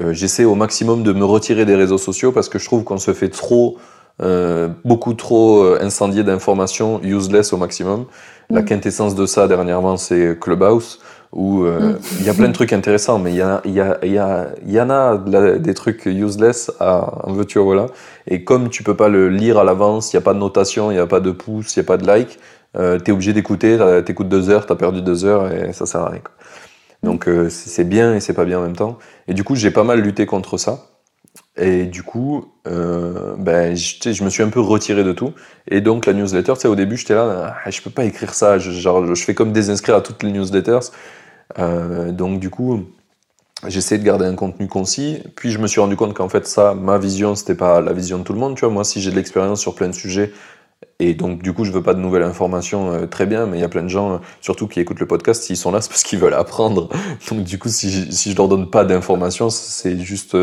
euh, j'essaie au maximum de me retirer des réseaux sociaux parce que je trouve qu'on se fait trop euh, beaucoup trop incendié d'informations, useless au maximum. La Mm. quintessence de ça dernièrement, c'est Clubhouse, où euh, Mm. il y a plein de trucs intéressants, mais il y, a, il y, a, il y, a, il y en a des trucs useless à en veux-tu, voilà. Et comme tu peux pas le lire à l'avance, il n'y a pas de notation, il n'y a pas de pouce, il n'y a pas de like, euh, tu es obligé d'écouter, t'as- t'écoutes deux heures, tu as perdu deux heures et ça sert à rien. quoi. Donc euh, c'est bien et c'est pas bien en même temps. Et du coup, j'ai pas mal lutté contre ça. Et du coup, euh, ben, je, me suis un peu retiré de tout. Et donc, la newsletter, tu sais, au début, j'étais là, ah, je peux pas écrire ça. Je, genre, je fais comme désinscrire à toutes les newsletters. Euh, donc, du coup, j'essaie de garder un contenu concis. Puis, je me suis rendu compte qu'en fait, ça, ma vision, c'était pas la vision de tout le monde. Tu vois, moi, si j'ai de l'expérience sur plein de sujets, et donc, du coup, je veux pas de nouvelles informations, euh, très bien, mais il y a plein de gens, euh, surtout qui écoutent le podcast, s'ils sont là, c'est parce qu'ils veulent apprendre. Donc, du coup, si, je- si leur donne pas d'informations, c'est juste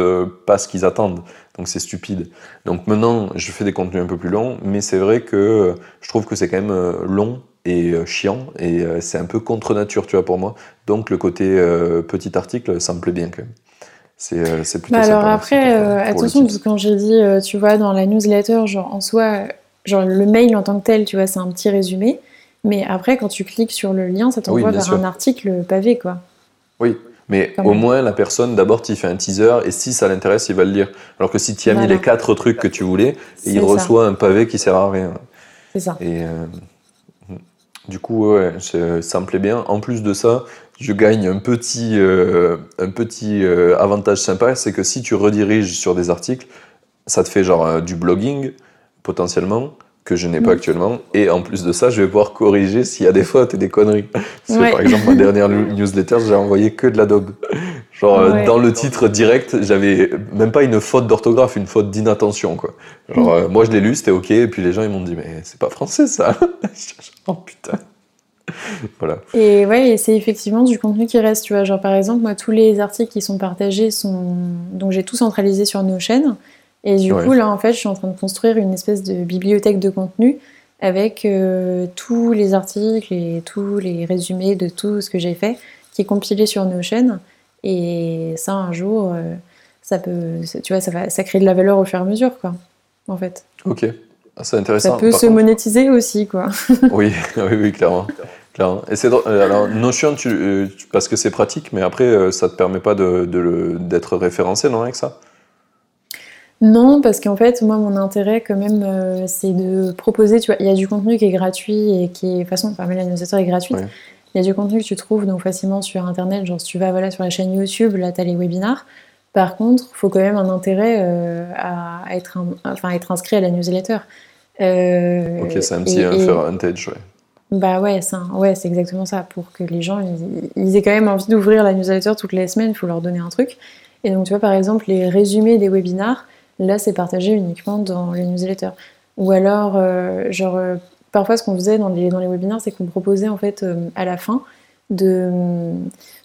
pas ce qu'ils attendent. Donc, c'est stupide. Donc, maintenant, je fais des contenus un peu plus longs, mais c'est vrai que je trouve que c'est quand même long et euh, chiant, et euh, c'est un peu contre nature, tu vois, pour moi. Donc, le côté euh, petit article, ça me plaît bien quand même. C'est c'est plutôt Bah alors sympa, après, euh, attention, parce que quand j'ai dit, euh, tu vois, dans la newsletter, genre en soi, genre le mail en tant que tel, tu vois, c'est un petit résumé. Mais après, quand tu cliques sur le lien, ça t'envoie Oui, vers sûr. un article pavé, quoi. Oui, mais au moins la personne, d'abord, tu fais un teaser et si ça l'intéresse, il va le lire. Alors que si tu as mis les quatre trucs que tu voulais, il ça. reçoit un pavé qui sert à rien. C'est ça. Et euh, du coup, ouais, ça me plaît bien. En plus de ça, je gagne un petit, euh, euh, avantage sympa, c'est que si tu rediriges sur des articles, ça te fait genre euh, du blogging potentiellement que je n'ai pas actuellement. Et en plus de ça, je vais pouvoir corriger s'il y a des fautes et des conneries. Parce que, par exemple, ma dernière newsletter, j'ai envoyé que de la daube. Genre, euh, Ouais. dans le titre direct, j'avais même pas une faute d'orthographe, une faute d'inattention, quoi. Genre, euh, moi, je l'ai lu, c'était ok, et puis les gens, ils m'ont dit, mais c'est pas français, ça. oh putain. voilà. Et ouais, et c'est effectivement du contenu qui reste, tu vois. Genre par exemple, moi, tous les articles qui sont partagés sont. Donc j'ai tout centralisé sur Notion. Et du Ouais. coup, là, en fait, je suis en train de construire une espèce de bibliothèque de contenu avec euh, tous les articles et tous les résumés de tout ce que j'ai fait qui est compilé sur Notion. Et ça, un jour, euh, ça peut. Tu vois, ça, va, ça crée de la valeur au fur et à mesure, quoi. En fait. Ok. Ah, c'est intéressant. Ça peut Par se contre- monétiser aussi, quoi. Oui, oui, oui, clairement. clairement. Et c'est. Euh, Alors, Notion, tu, tu- parce que c'est pratique, mais après, ça te permet pas de, de d'être référencé, non, avec ça? Non, parce qu'en fait, moi, mon intérêt, quand même, euh, c'est de proposer, tu vois, il y a du contenu qui est gratuit et qui est, de toute façon, enfin, la newsletter est gratuite. Ouais. Il y a du contenu que tu trouves donc facilement sur Internet, genre si tu vas voilà, sur la chaîne YouTube, là, tu as les webinars. Par contre, il faut quand même un intérêt euh, à, à être, un- enfin, à être inscrit à la newsletter. Euh, Ok, c'est un petit et- et- advantage, ouais. bah ouais, c'est un- ouais, exactement ça. Pour que les gens ils, ils aient quand même envie d'ouvrir la newsletter toutes les semaines, il faut leur donner un truc. Et donc, tu vois, par exemple, les résumés des webinars, là, c'est partagé uniquement dans les newsletters. Ou alors, euh, genre, euh, parfois, ce qu'on faisait dans les, dans les webinars, c'est qu'on proposait, en fait, euh, à la fin, de,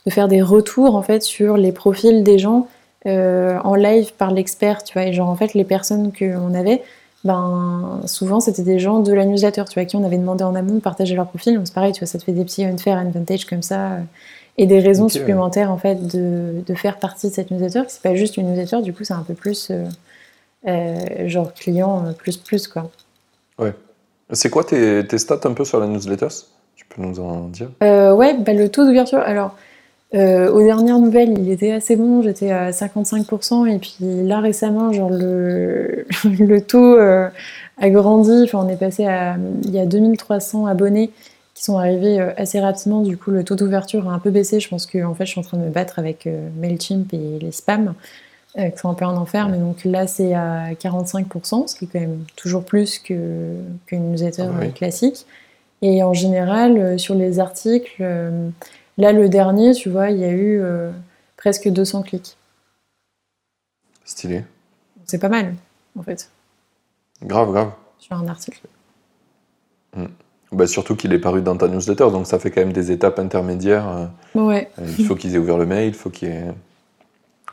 de faire des retours, en fait, sur les profils des gens en live par l'expert, tu vois. Et genre, en fait, les personnes qu'on avait, ben, souvent, c'était des gens de la newsletter, tu vois, à qui on avait demandé en amont de partager leur profil. Donc, c'est pareil, tu vois, ça te fait des petits unfair advantage comme ça. et des raisons ouais. supplémentaires, en fait, de, de faire partie de cette newsletter. C'est pas juste une newsletter, du coup, c'est un peu plus, euh, genre, client euh, plus plus, quoi. C'est quoi tes, tes stats un peu sur la newsletter Tu peux nous en dire? Euh, ouais, bah, le taux d'ouverture, alors, euh, aux dernières nouvelles, il était assez bon, j'étais à 55%, et puis là, récemment, genre, le, le taux euh, a grandi, enfin, on est passé à, il y a 2300 abonnés qui sont arrivés euh, assez rapidement, du coup, le taux d'ouverture a un peu baissé, je pense que, en fait, je suis en train de me battre avec euh, MailChimp et les spams, euh, qui sont un peu un enfer, mais donc là, c'est à 45%, ce qui est quand même toujours plus qu'une newsletter Ah bah oui. euh, classique. Et en général, euh, sur les articles, euh, là, le dernier, tu vois, il y a eu presque 200 clics. Stylé. C'est pas mal, en fait, Grave, grave. sur un article. Bah, surtout qu'il est paru dans ta newsletter, donc ça fait quand même des étapes intermédiaires. Ouais, Il faut qu'ils aient ouvert le mail, il faut qu'ils aient-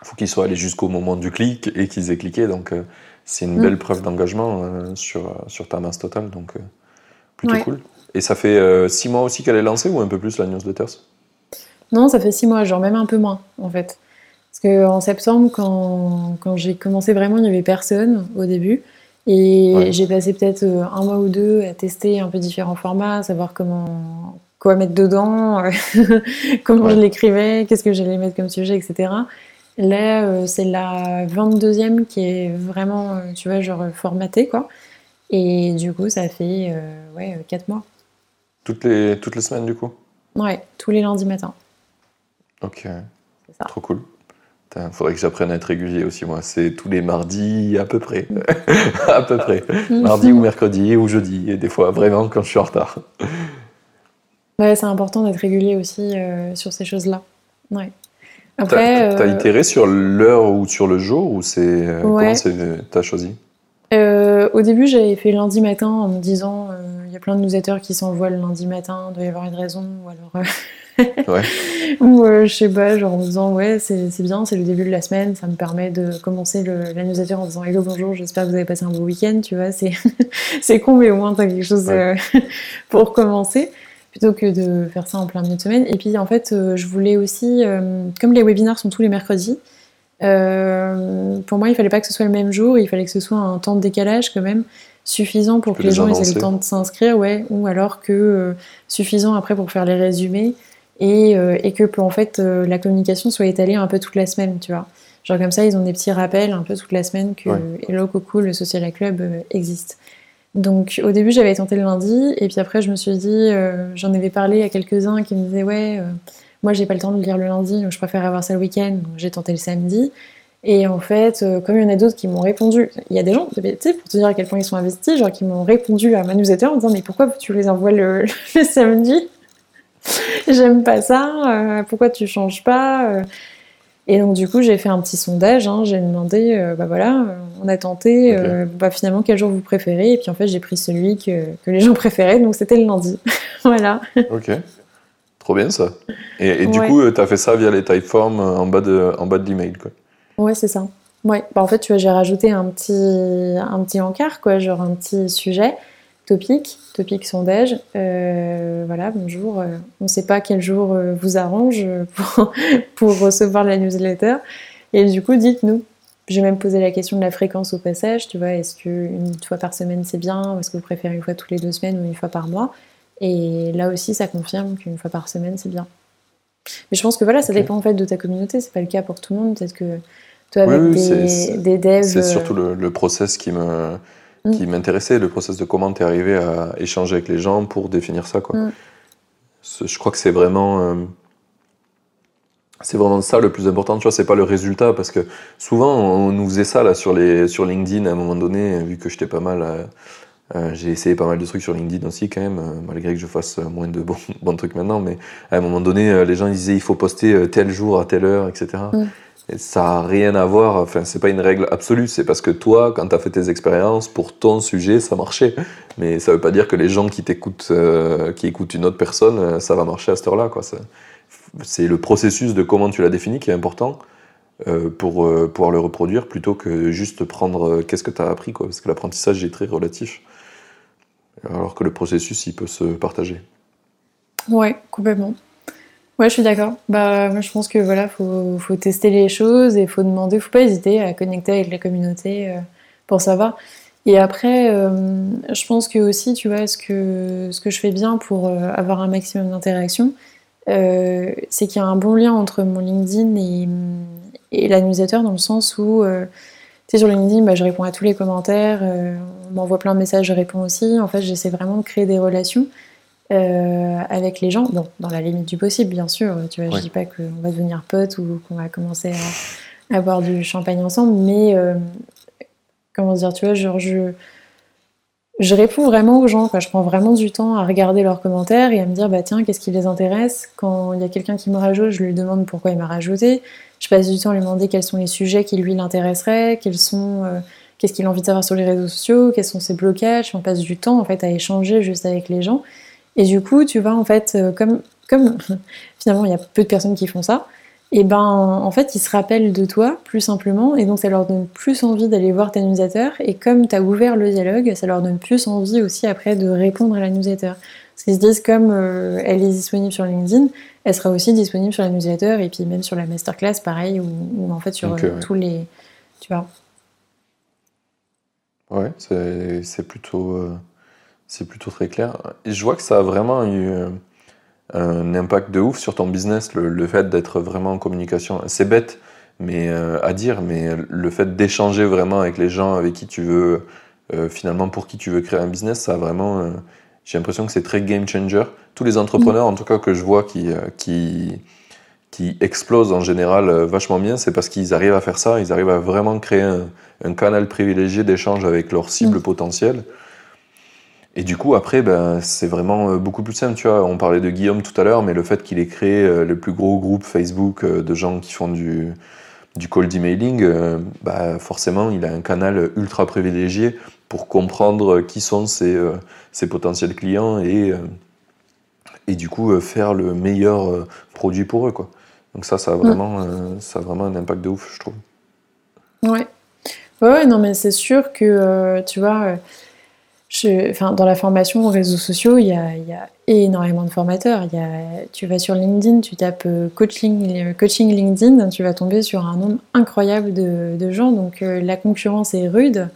faut qu'ils soient allés jusqu'au moment du clic et qu'ils aient cliqué. Donc, euh, c'est une Mm. belle preuve d'engagement euh, sur, euh, sur ta masse totale. Donc, plutôt Ouais. cool. Et ça fait six mois aussi qu'elle est lancée ou un peu plus la newsletter Non, ça fait six mois, genre même un peu moins, en fait. Parce qu'en septembre, quand, quand j'ai commencé vraiment, il n'y avait personne au début. Et j'ai passé peut-être un mois ou deux à tester un peu différents formats, savoir comment quoi mettre dedans, comment je l'écrivais, qu'est-ce que j'allais mettre comme sujet, etc. Là, c'est la 22e qui est vraiment, tu vois, genre formatée, quoi. Et du coup, ça fait ouais, 4 mois. Toutes les, toutes les semaines, du coup? Ouais, tous les lundis matin. Ok. Ça. Trop cool. Il faudrait que j'apprenne à être régulier aussi, moi. C'est tous les mardis à peu près. à peu près. Mardi ou mercredi ou jeudi. Et des fois, vraiment, quand je suis en retard. Ouais, c'est important d'être régulier aussi euh, sur ces choses-là. Ouais. Après. T'as as euh, itéré sur l'heure ou sur le jour ou c'est. Euh, comment t'as choisi? Au début, j'avais fait lundi matin en me disant il y a plein de newsletters qui s'envoient le lundi matin, il doit y avoir une raison. Ou alors. ouais. Ou euh, je sais pas, genre en me disant ouais, c'est bien, c'est le début de la semaine, ça me permet de commencer le, la newsletter en disant hello, bonjour, j'espère que vous avez passé un beau week-end, tu vois, c'est con, mais au moins t'as quelque chose euh, pour commencer plutôt que de faire ça en plein milieu de semaine. Et puis en fait, euh, je voulais aussi, comme les webinars sont tous les mercredis, pour moi, il fallait pas que ce soit le même jour, il fallait que ce soit un temps de décalage quand même suffisant pour que les gens aient le temps de s'inscrire, ouais, ou alors que suffisant après pour faire les résumés et, euh, et, que en fait euh, la communication soit étalée un peu toute la semaine, tu vois. Genre comme ça, ils ont des petits rappels un peu toute la semaine que Hello Coco, le Social Club euh, existe. Donc au début j'avais tenté le lundi et puis après je me suis dit, j'en avais parlé à quelques-uns qui me disaient ouais, moi j'ai pas le temps de lire le lundi donc je préfère avoir ça le week-end donc j'ai tenté le samedi. Et en fait, comme il y en a d'autres qui m'ont répondu, il y a des gens, tu sais, pour te dire à quel point ils sont investis, genre qui m'ont répondu à ma newsletter en disant mais pourquoi tu les envoies le, samedi? J'aime pas ça, euh, pourquoi tu changes pas euh? Et donc du coup j'ai fait un petit sondage, hein, j'ai demandé, euh, bah voilà, on a tenté, bah, finalement quel jour vous préférez, et puis en fait j'ai pris celui que, les gens préféraient, donc c'était le lundi. voilà. Ok. Trop bien ça. Et, du coup, tu as fait ça via les typeforms en bas de, en bas de l'email, quoi. Ouais, c'est ça. Ouais. Bah, en fait, tu vois, j'ai rajouté un petit, un petit encart, quoi, genre un petit sujet topic, topic sondage. Euh, voilà, bonjour. Euh, on ne sait pas quel jour euh, vous arrange pour, recevoir la newsletter. Et du coup, dites-nous. J'ai même posé la question de la fréquence au passage. Tu vois, est-ce qu'une fois par semaine c'est bien Ou est-ce que vous préférez une fois toutes les deux semaines ou une fois par mois? Et là aussi, ça confirme qu'une fois par semaine c'est bien. Mais je pense que voilà, ça dépend en fait de ta communauté. C'est pas le cas pour tout le monde. Peut-être que toi, avec des, devs. C'est surtout le, le process qui me qui mm. m'intéressait, le process de comment tu es arrivé à échanger avec les gens pour définir ça. Quoi. Mm. Je crois que c'est vraiment. Euh, c'est vraiment ça le plus important, tu vois, c'est pas le résultat, parce que souvent on nous faisait ça là sur, les, sur LinkedIn à un moment donné, vu que j'étais pas mal. Euh, euh, j'ai essayé pas mal de trucs sur LinkedIn aussi quand même, malgré que je fasse moins de bons, bons, trucs maintenant, mais à un moment donné, les gens ils disaient il faut poster tel jour à telle heure, etc ça n'a rien à voir, enfin, c'est pas une règle absolue, c'est parce que toi, quand tu as fait tes expériences, pour ton sujet, ça marchait. Mais ça veut pas dire que les gens qui t'écoutent, euh, qui écoutent une autre personne, euh, ça va marcher à cette heure-là. C'est le processus de comment tu l'as défini qui est important euh, pour pouvoir le reproduire plutôt que juste prendre qu'est-ce que tu as appris, quoi, parce que l'apprentissage est très relatif. Alors que le processus, il peut se partager. Ouais, complètement. Ouais, je suis d'accord. Bah, je pense que voilà, faut, tester les choses et faut demander, faut pas hésiter à connecter avec la communauté euh, pour savoir. Et après, euh, je pense que aussi, tu vois, ce que, ce que je fais bien pour euh, avoir un maximum d'interaction, c'est qu'il y a un bon lien entre mon LinkedIn et, et la newsletter dans le sens où, tu sais, sur LinkedIn, bah, je réponds à tous les commentaires, on m'envoie plein de messages, je réponds aussi. En fait, j'essaie vraiment de créer des relations. Euh, avec les gens, bon, dans la limite du possible, bien sûr. Tu vois, je dis pas qu'on va devenir potes ou qu'on va commencer à, boire du champagne ensemble, mais euh, comment dire, tu vois, genre je je réponds vraiment aux gens, quoi. je prends vraiment du temps à regarder leurs commentaires et à me dire bah tiens qu'est-ce qui les intéresse? Quand il y a quelqu'un qui me rajoute, je lui demande pourquoi il m'a rajouté. Je passe du temps à lui demander quels sont les sujets qui lui l'intéresseraient, quels sont euh, qu'est-ce qu'il a envie de savoir sur les réseaux sociaux, quels sont ses blocages. On passe du temps en fait à échanger juste avec les gens. Et du coup, tu vois, en fait, euh, comme, comme finalement il y a peu de personnes qui font ça, et ben en fait ils se rappellent de toi plus simplement et donc ça leur donne plus envie d'aller voir ta newsletter et comme tu as ouvert le dialogue ça leur donne plus envie aussi après de répondre à la newsletter parce qu'ils se disent comme euh, elle est disponible sur LinkedIn elle sera aussi disponible sur la newsletter et puis même sur la masterclass pareil ou, en fait sur euh, tous les tu vois Ouais, c'est plutôt, euh, c'est plutôt très clair. Et je vois que ça a vraiment eu euh, un impact de ouf sur ton business, le, fait d'être vraiment en communication. C'est bête mais, euh, à dire, mais le fait d'échanger vraiment avec les gens avec qui tu veux, finalement pour qui tu veux créer un business, ça a vraiment. J'ai l'impression que c'est très game changer. Tous les entrepreneurs, en tout cas, que je vois qui, qui, qui explosent en général vachement bien, c'est parce qu'ils arrivent à faire ça, ils arrivent à vraiment créer un, un canal privilégié d'échange avec leurs cibles mm. potentielles. Et du coup, après, ben, c'est vraiment euh, beaucoup plus simple. Tu vois, on parlait de Guillaume tout à l'heure, mais le fait qu'il ait créé euh, le plus gros groupe Facebook euh, de gens qui font du, du cold emailing, bah, forcément, il a un canal ultra privilégié pour comprendre qui sont ses, ses potentiels clients et, et du coup faire le meilleur produit pour eux. Quoi. Donc ça, ça a, vraiment, ça a vraiment un impact de ouf, je trouve. Ouais, Ouais, non, mais c'est sûr que, tu vois, enfin, dans la formation aux réseaux sociaux, il y a, énormément de formateurs. Il y a, tu vas sur LinkedIn, tu tapes euh, coaching, coaching LinkedIn, tu vas tomber sur un nombre incroyable de, gens. Donc la concurrence est rude.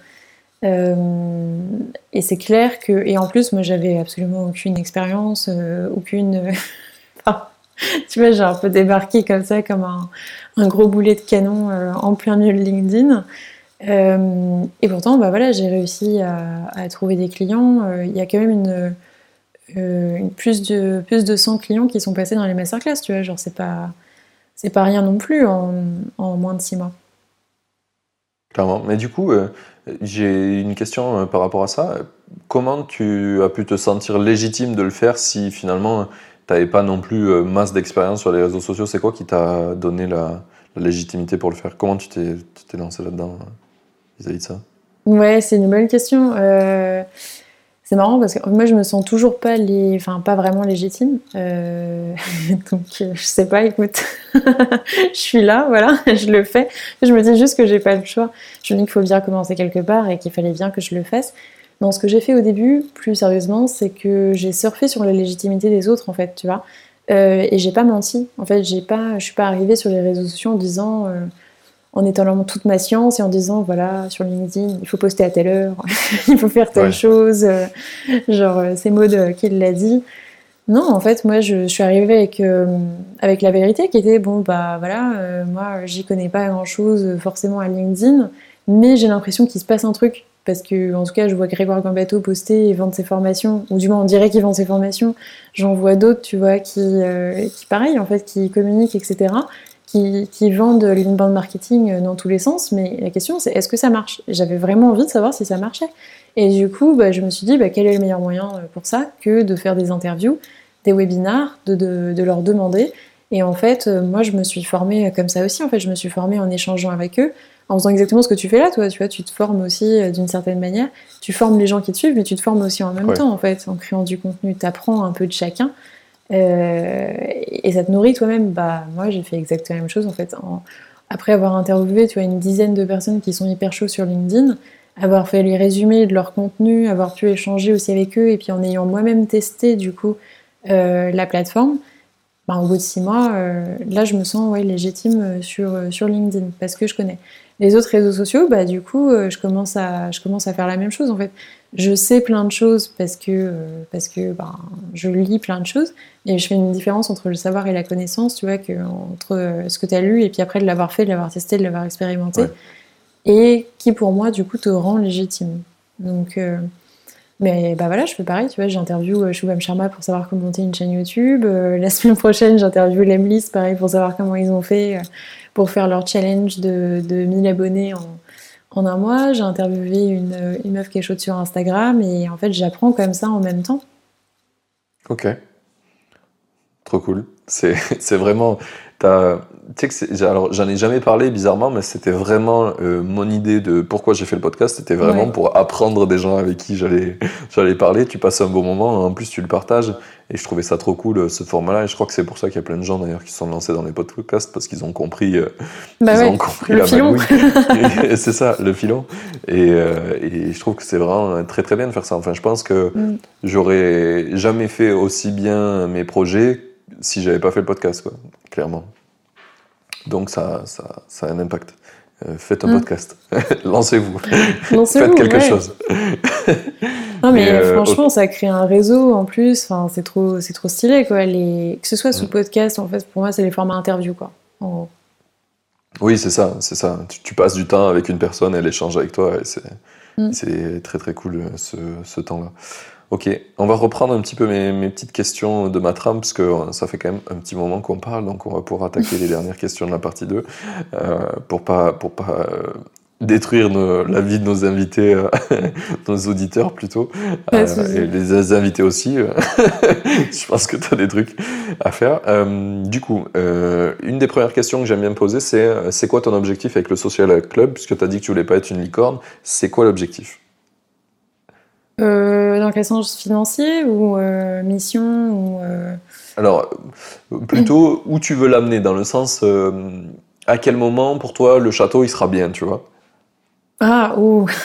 et c'est clair que, et en plus, moi j'avais absolument aucune expérience, aucune. tu vois, j'ai un peu débarqué comme ça, comme un, un gros boulet de canon en plein milieu de LinkedIn. Euh, et pourtant, bah voilà, j'ai réussi à, trouver des clients. Euh, il y a quand même une, euh, plus, de, plus de 100 clients qui sont passés dans les masterclass, tu vois. Genre, c'est pas, c'est pas rien non plus en, en, moins de 6 mois. Clairement. Mais du coup, j'ai une question par rapport à ça. Comment tu as pu te sentir légitime de le faire si finalement tu n'avais pas non plus masse d'expérience sur les réseaux sociaux? C'est quoi qui t'a donné la, la, légitimité pour le faire? Comment tu t'es lancé là-dedans vis ça Ouais, c'est une bonne question. Euh, c'est marrant parce que moi je me sens toujours pas les, enfin pas vraiment légitime. Euh, donc euh, je sais pas, écoute, je suis là, voilà, je le fais. Je me dis juste que j'ai pas le choix. Je me dis qu'il faut bien commencer quelque part et qu'il fallait bien que je le fasse. Non, ce que j'ai fait au début, plus sérieusement, c'est que j'ai surfé sur la légitimité des autres en fait, tu vois. et j'ai pas menti. En fait, j'ai pas, je suis pas arrivée sur les réseaux sociaux en disant en étalant toute ma science et en disant voilà sur LinkedIn il faut poster à telle heure, il faut faire telle chose, euh, genre euh, c'est Maud euh, qui l'a dit. Non, en fait, moi, je, suis arrivée avec, avec la vérité qui était bon, bah voilà, moi, j'y connais pas grand chose forcément à LinkedIn, mais j'ai l'impression qu'il se passe un truc parce que, en tout cas, je vois Grégoire Gambato poster et vendre ses formations, ou du moins on dirait qu'il vend ses formations. J'en vois d'autres, tu vois, qui, qui, pareil, en fait, qui communiquent, etc qui, vendent l'inbound marketing euh, dans tous les sens, mais la question c'est est-ce que ça marche? J'avais vraiment envie de savoir si ça marchait. Et du coup, bah, je me suis dit, bah, quel est le meilleur moyen euh, pour ça que de faire des interviews, des webinars, de, leur demander? Et en fait, euh, moi, je me suis formée comme ça aussi. En fait, je me suis formée en échangeant avec eux, en faisant exactement ce que tu fais là, toi. Tu vois, tu te formes aussi d'une certaine manière. Tu formes les gens qui te suivent, mais tu te formes aussi en même temps, en fait, en créant du contenu. Tu apprends un peu de chacun. Euh, et ça te nourrit toi-même. Bah, moi, j'ai fait exactement la même chose en fait. après avoir interviewé tu une dizaine de personnes qui sont hyper chauds sur LinkedIn, avoir fait les résumés de leur contenu, avoir pu échanger aussi avec eux, et puis en ayant moi-même testé du coup euh, la plateforme, bah, au bout de six mois, euh, là je me sens ouais, légitime sur, sur LinkedIn parce que je connais. Les autres réseaux sociaux, bah, du coup, je, commence à, je commence à faire la même chose en fait je sais plein de choses parce que, euh, parce que ben, je lis plein de choses et je fais une différence entre le savoir et la connaissance, tu vois, que, entre euh, ce que tu as lu et puis après de l'avoir fait, de l'avoir testé, de l'avoir expérimenté, et qui pour moi, du coup, te rend légitime. Donc, euh, mais bah voilà, je fais pareil, tu vois, j'interview Shubham Sharma pour savoir comment monter une chaîne YouTube. la semaine prochaine, j'interview Lemlis, pareil, pour savoir comment ils ont fait pour faire leur challenge de, de 1000 abonnés en en un mois, j'ai interviewé une, une, meuf qui est chaude sur Instagram et en fait, j'apprends comme ça en même temps. Ok. Trop cool. C'est vraiment. As, tu sais alors j'en ai jamais parlé bizarrement, mais c'était vraiment euh, mon idée de pourquoi j'ai fait le podcast. C'était vraiment pour apprendre des gens avec qui j'allais j'allais parler. Tu passes un bon moment, en plus tu le partages, et je trouvais ça trop cool euh, ce format-là. Et je crois que c'est pour ça qu'il y a plein de gens d'ailleurs qui sont lancés dans les podcasts parce qu'ils ont compris, euh, bah ils ont compris le la filon. c'est ça, le filon. Et, et je trouve que c'est vraiment très très bien de faire ça. Enfin, je pense que mm. j'aurais jamais fait aussi bien mes projets si j'avais pas fait le podcast, quoi, clairement. Donc ça, ça, ça, a un impact. euh, faites un Mm. podcast. Lancez-vous. Lancez-vous, Faites quelque ouais. chose. Non mais, Mais, euh, franchement, ça crée un réseau en plus. Enfin, c'est trop, c'est trop stylé quoi. Les... Que ce soit sous Mm. podcast, en fait, pour moi, c'est les formats interview quoi. En gros. Oui, c'est ça, c'est ça. Tu, tu passes du temps avec une personne, elle échange avec toi, et c'est Mm. c'est très très cool euh, ce, ce temps-là. Ok, on va reprendre un petit peu mes, mes petites questions de ma trame, parce que euh, ça fait quand même un petit moment qu'on parle, donc on va pouvoir attaquer les dernières questions de la partie 2, euh, pour pas, pour pas euh, détruire nos- la vie de nos invités, euh, nos auditeurs plutôt, euh, et les invités aussi. euh. Je pense que tu as des trucs à faire. Euh, du coup, euh, une des premières questions que j'aime bien poser, c'est c'est quoi ton objectif avec le Social Club? Puisque tu as dit que tu voulais pas être une licorne, c'est quoi l'objectif? Euh, dans quel sens financier ou euh, mission ou euh, Alors, plutôt où tu veux l'amener, dans le sens à quel moment pour toi le château il sera bien, tu vois? Ah, ouh.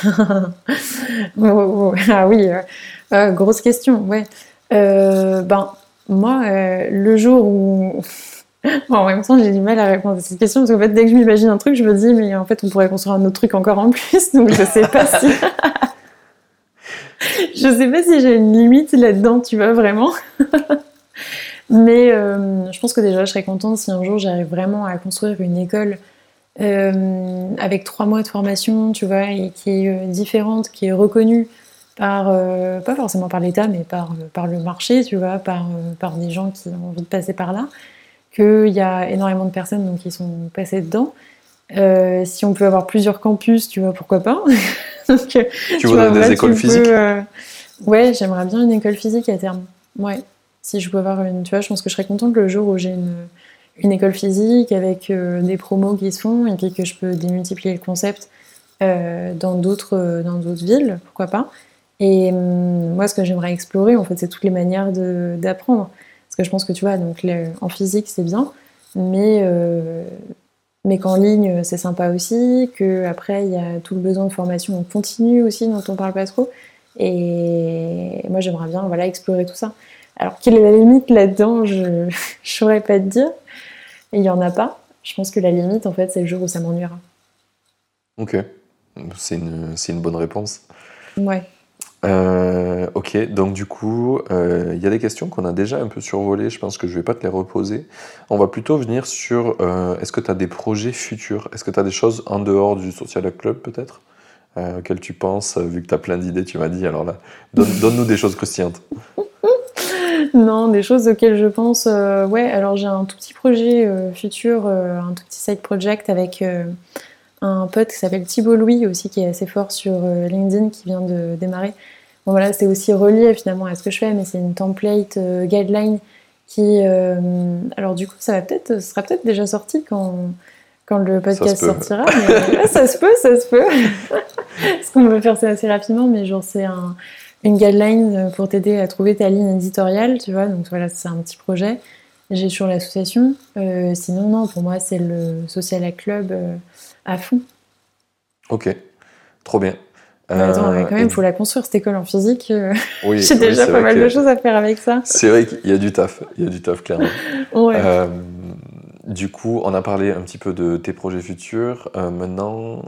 Oh, oh, oh. Ah oui, grosse question, ouais. Ben, moi, le jour où... Bon, en même temps, j'ai du mal à répondre à cette question, parce qu'en fait, dès que je m'imagine un truc, je me dis, mais en fait, on pourrait construire un autre truc encore en plus, donc je sais pas si... je sais pas si j'ai une limite là-dedans, tu vois, vraiment. mais euh, je pense que déjà, je serais contente si un jour j'arrive vraiment à construire une école euh, avec trois mois de formation, tu vois, et qui est euh, différente, qui est reconnue par, pas forcément par l'État, mais par, par le marché, tu vois, par, par des gens qui ont envie de passer par là, qu'il y a énormément de personnes donc, qui sont passées dedans. Si on peut avoir plusieurs campus, tu vois, pourquoi pas? Donc, Tu voudrais vois, des écoles peux, physiques euh, Ouais, j'aimerais bien une école physique à terme. Ouais. Si je peux avoir une, tu vois, je pense que je serais contente le jour où j'ai une, une école physique avec euh, des promos qui se font et puis que je peux démultiplier le concept euh, dans d'autres dans d'autres villes, pourquoi pas. Et hum, moi, ce que j'aimerais explorer, en fait, c'est toutes les manières d'apprendre. Parce que je pense que tu vois, donc le- en physique, c'est bien, mais mais qu'en ligne, c'est sympa aussi. Que après, il y a tout le besoin de formation en continu aussi, dont on parle pas trop. Et moi, j'aimerais bien, voilà, explorer tout ça. Alors, quelle est la limite là-dedans? Je ne saurais pas te dire. Il y en a pas. Je pense que la limite, en fait, c'est le jour où ça m'ennuiera. Ok, c'est une, c'est une bonne réponse. Ouais. Euh, ok, donc du coup, euh, il y a des questions qu'on a déjà un peu survolées, je pense que je vais pas te les reposer. On va plutôt venir sur, euh, est-ce que tu as des projets futurs? Est-ce que tu as des choses en dehors du Social Club peut-être? Euh, auxquelles tu penses, euh, vu que tu as plein d'idées, tu m'as dit, alors là, donne- donne-nous des choses croustillantes. Non, des choses auxquelles je pense. euh, ouais, alors j'ai un tout petit projet euh, futur, euh, un tout petit side project avec euh, un pote qui s'appelle Thibault Louis aussi, qui est assez fort sur euh, LinkedIn, qui vient de démarrer. Bon voilà, c'est aussi relié finalement à ce que je fais, mais c'est une template euh, guideline qui. euh, alors du coup, ça va peut-être, ce sera peut-être déjà sorti quand quand le podcast peut. sortira. Mais, ouais, ça se peut, ça se peut. Parce qu'on va faire ça assez rapidement, mais genre c'est un une guideline pour t'aider à trouver ta ligne éditoriale, tu vois. Donc voilà, c'est un petit projet. J'ai sur l'association. Euh, sinon, non, pour moi, c'est le social à club à fond. Ok, trop bien. Mais attends, Euh, ouais, quand même, et- il faut la construire, cette école en physique. euh, oui, J'ai déjà pas mal que- de choses à faire avec ça. C'est vrai qu'il y a du taf, il y a du taf clairement. Ouais. Euh, du coup, on a parlé un petit peu de tes projets futurs. Euh, maintenant,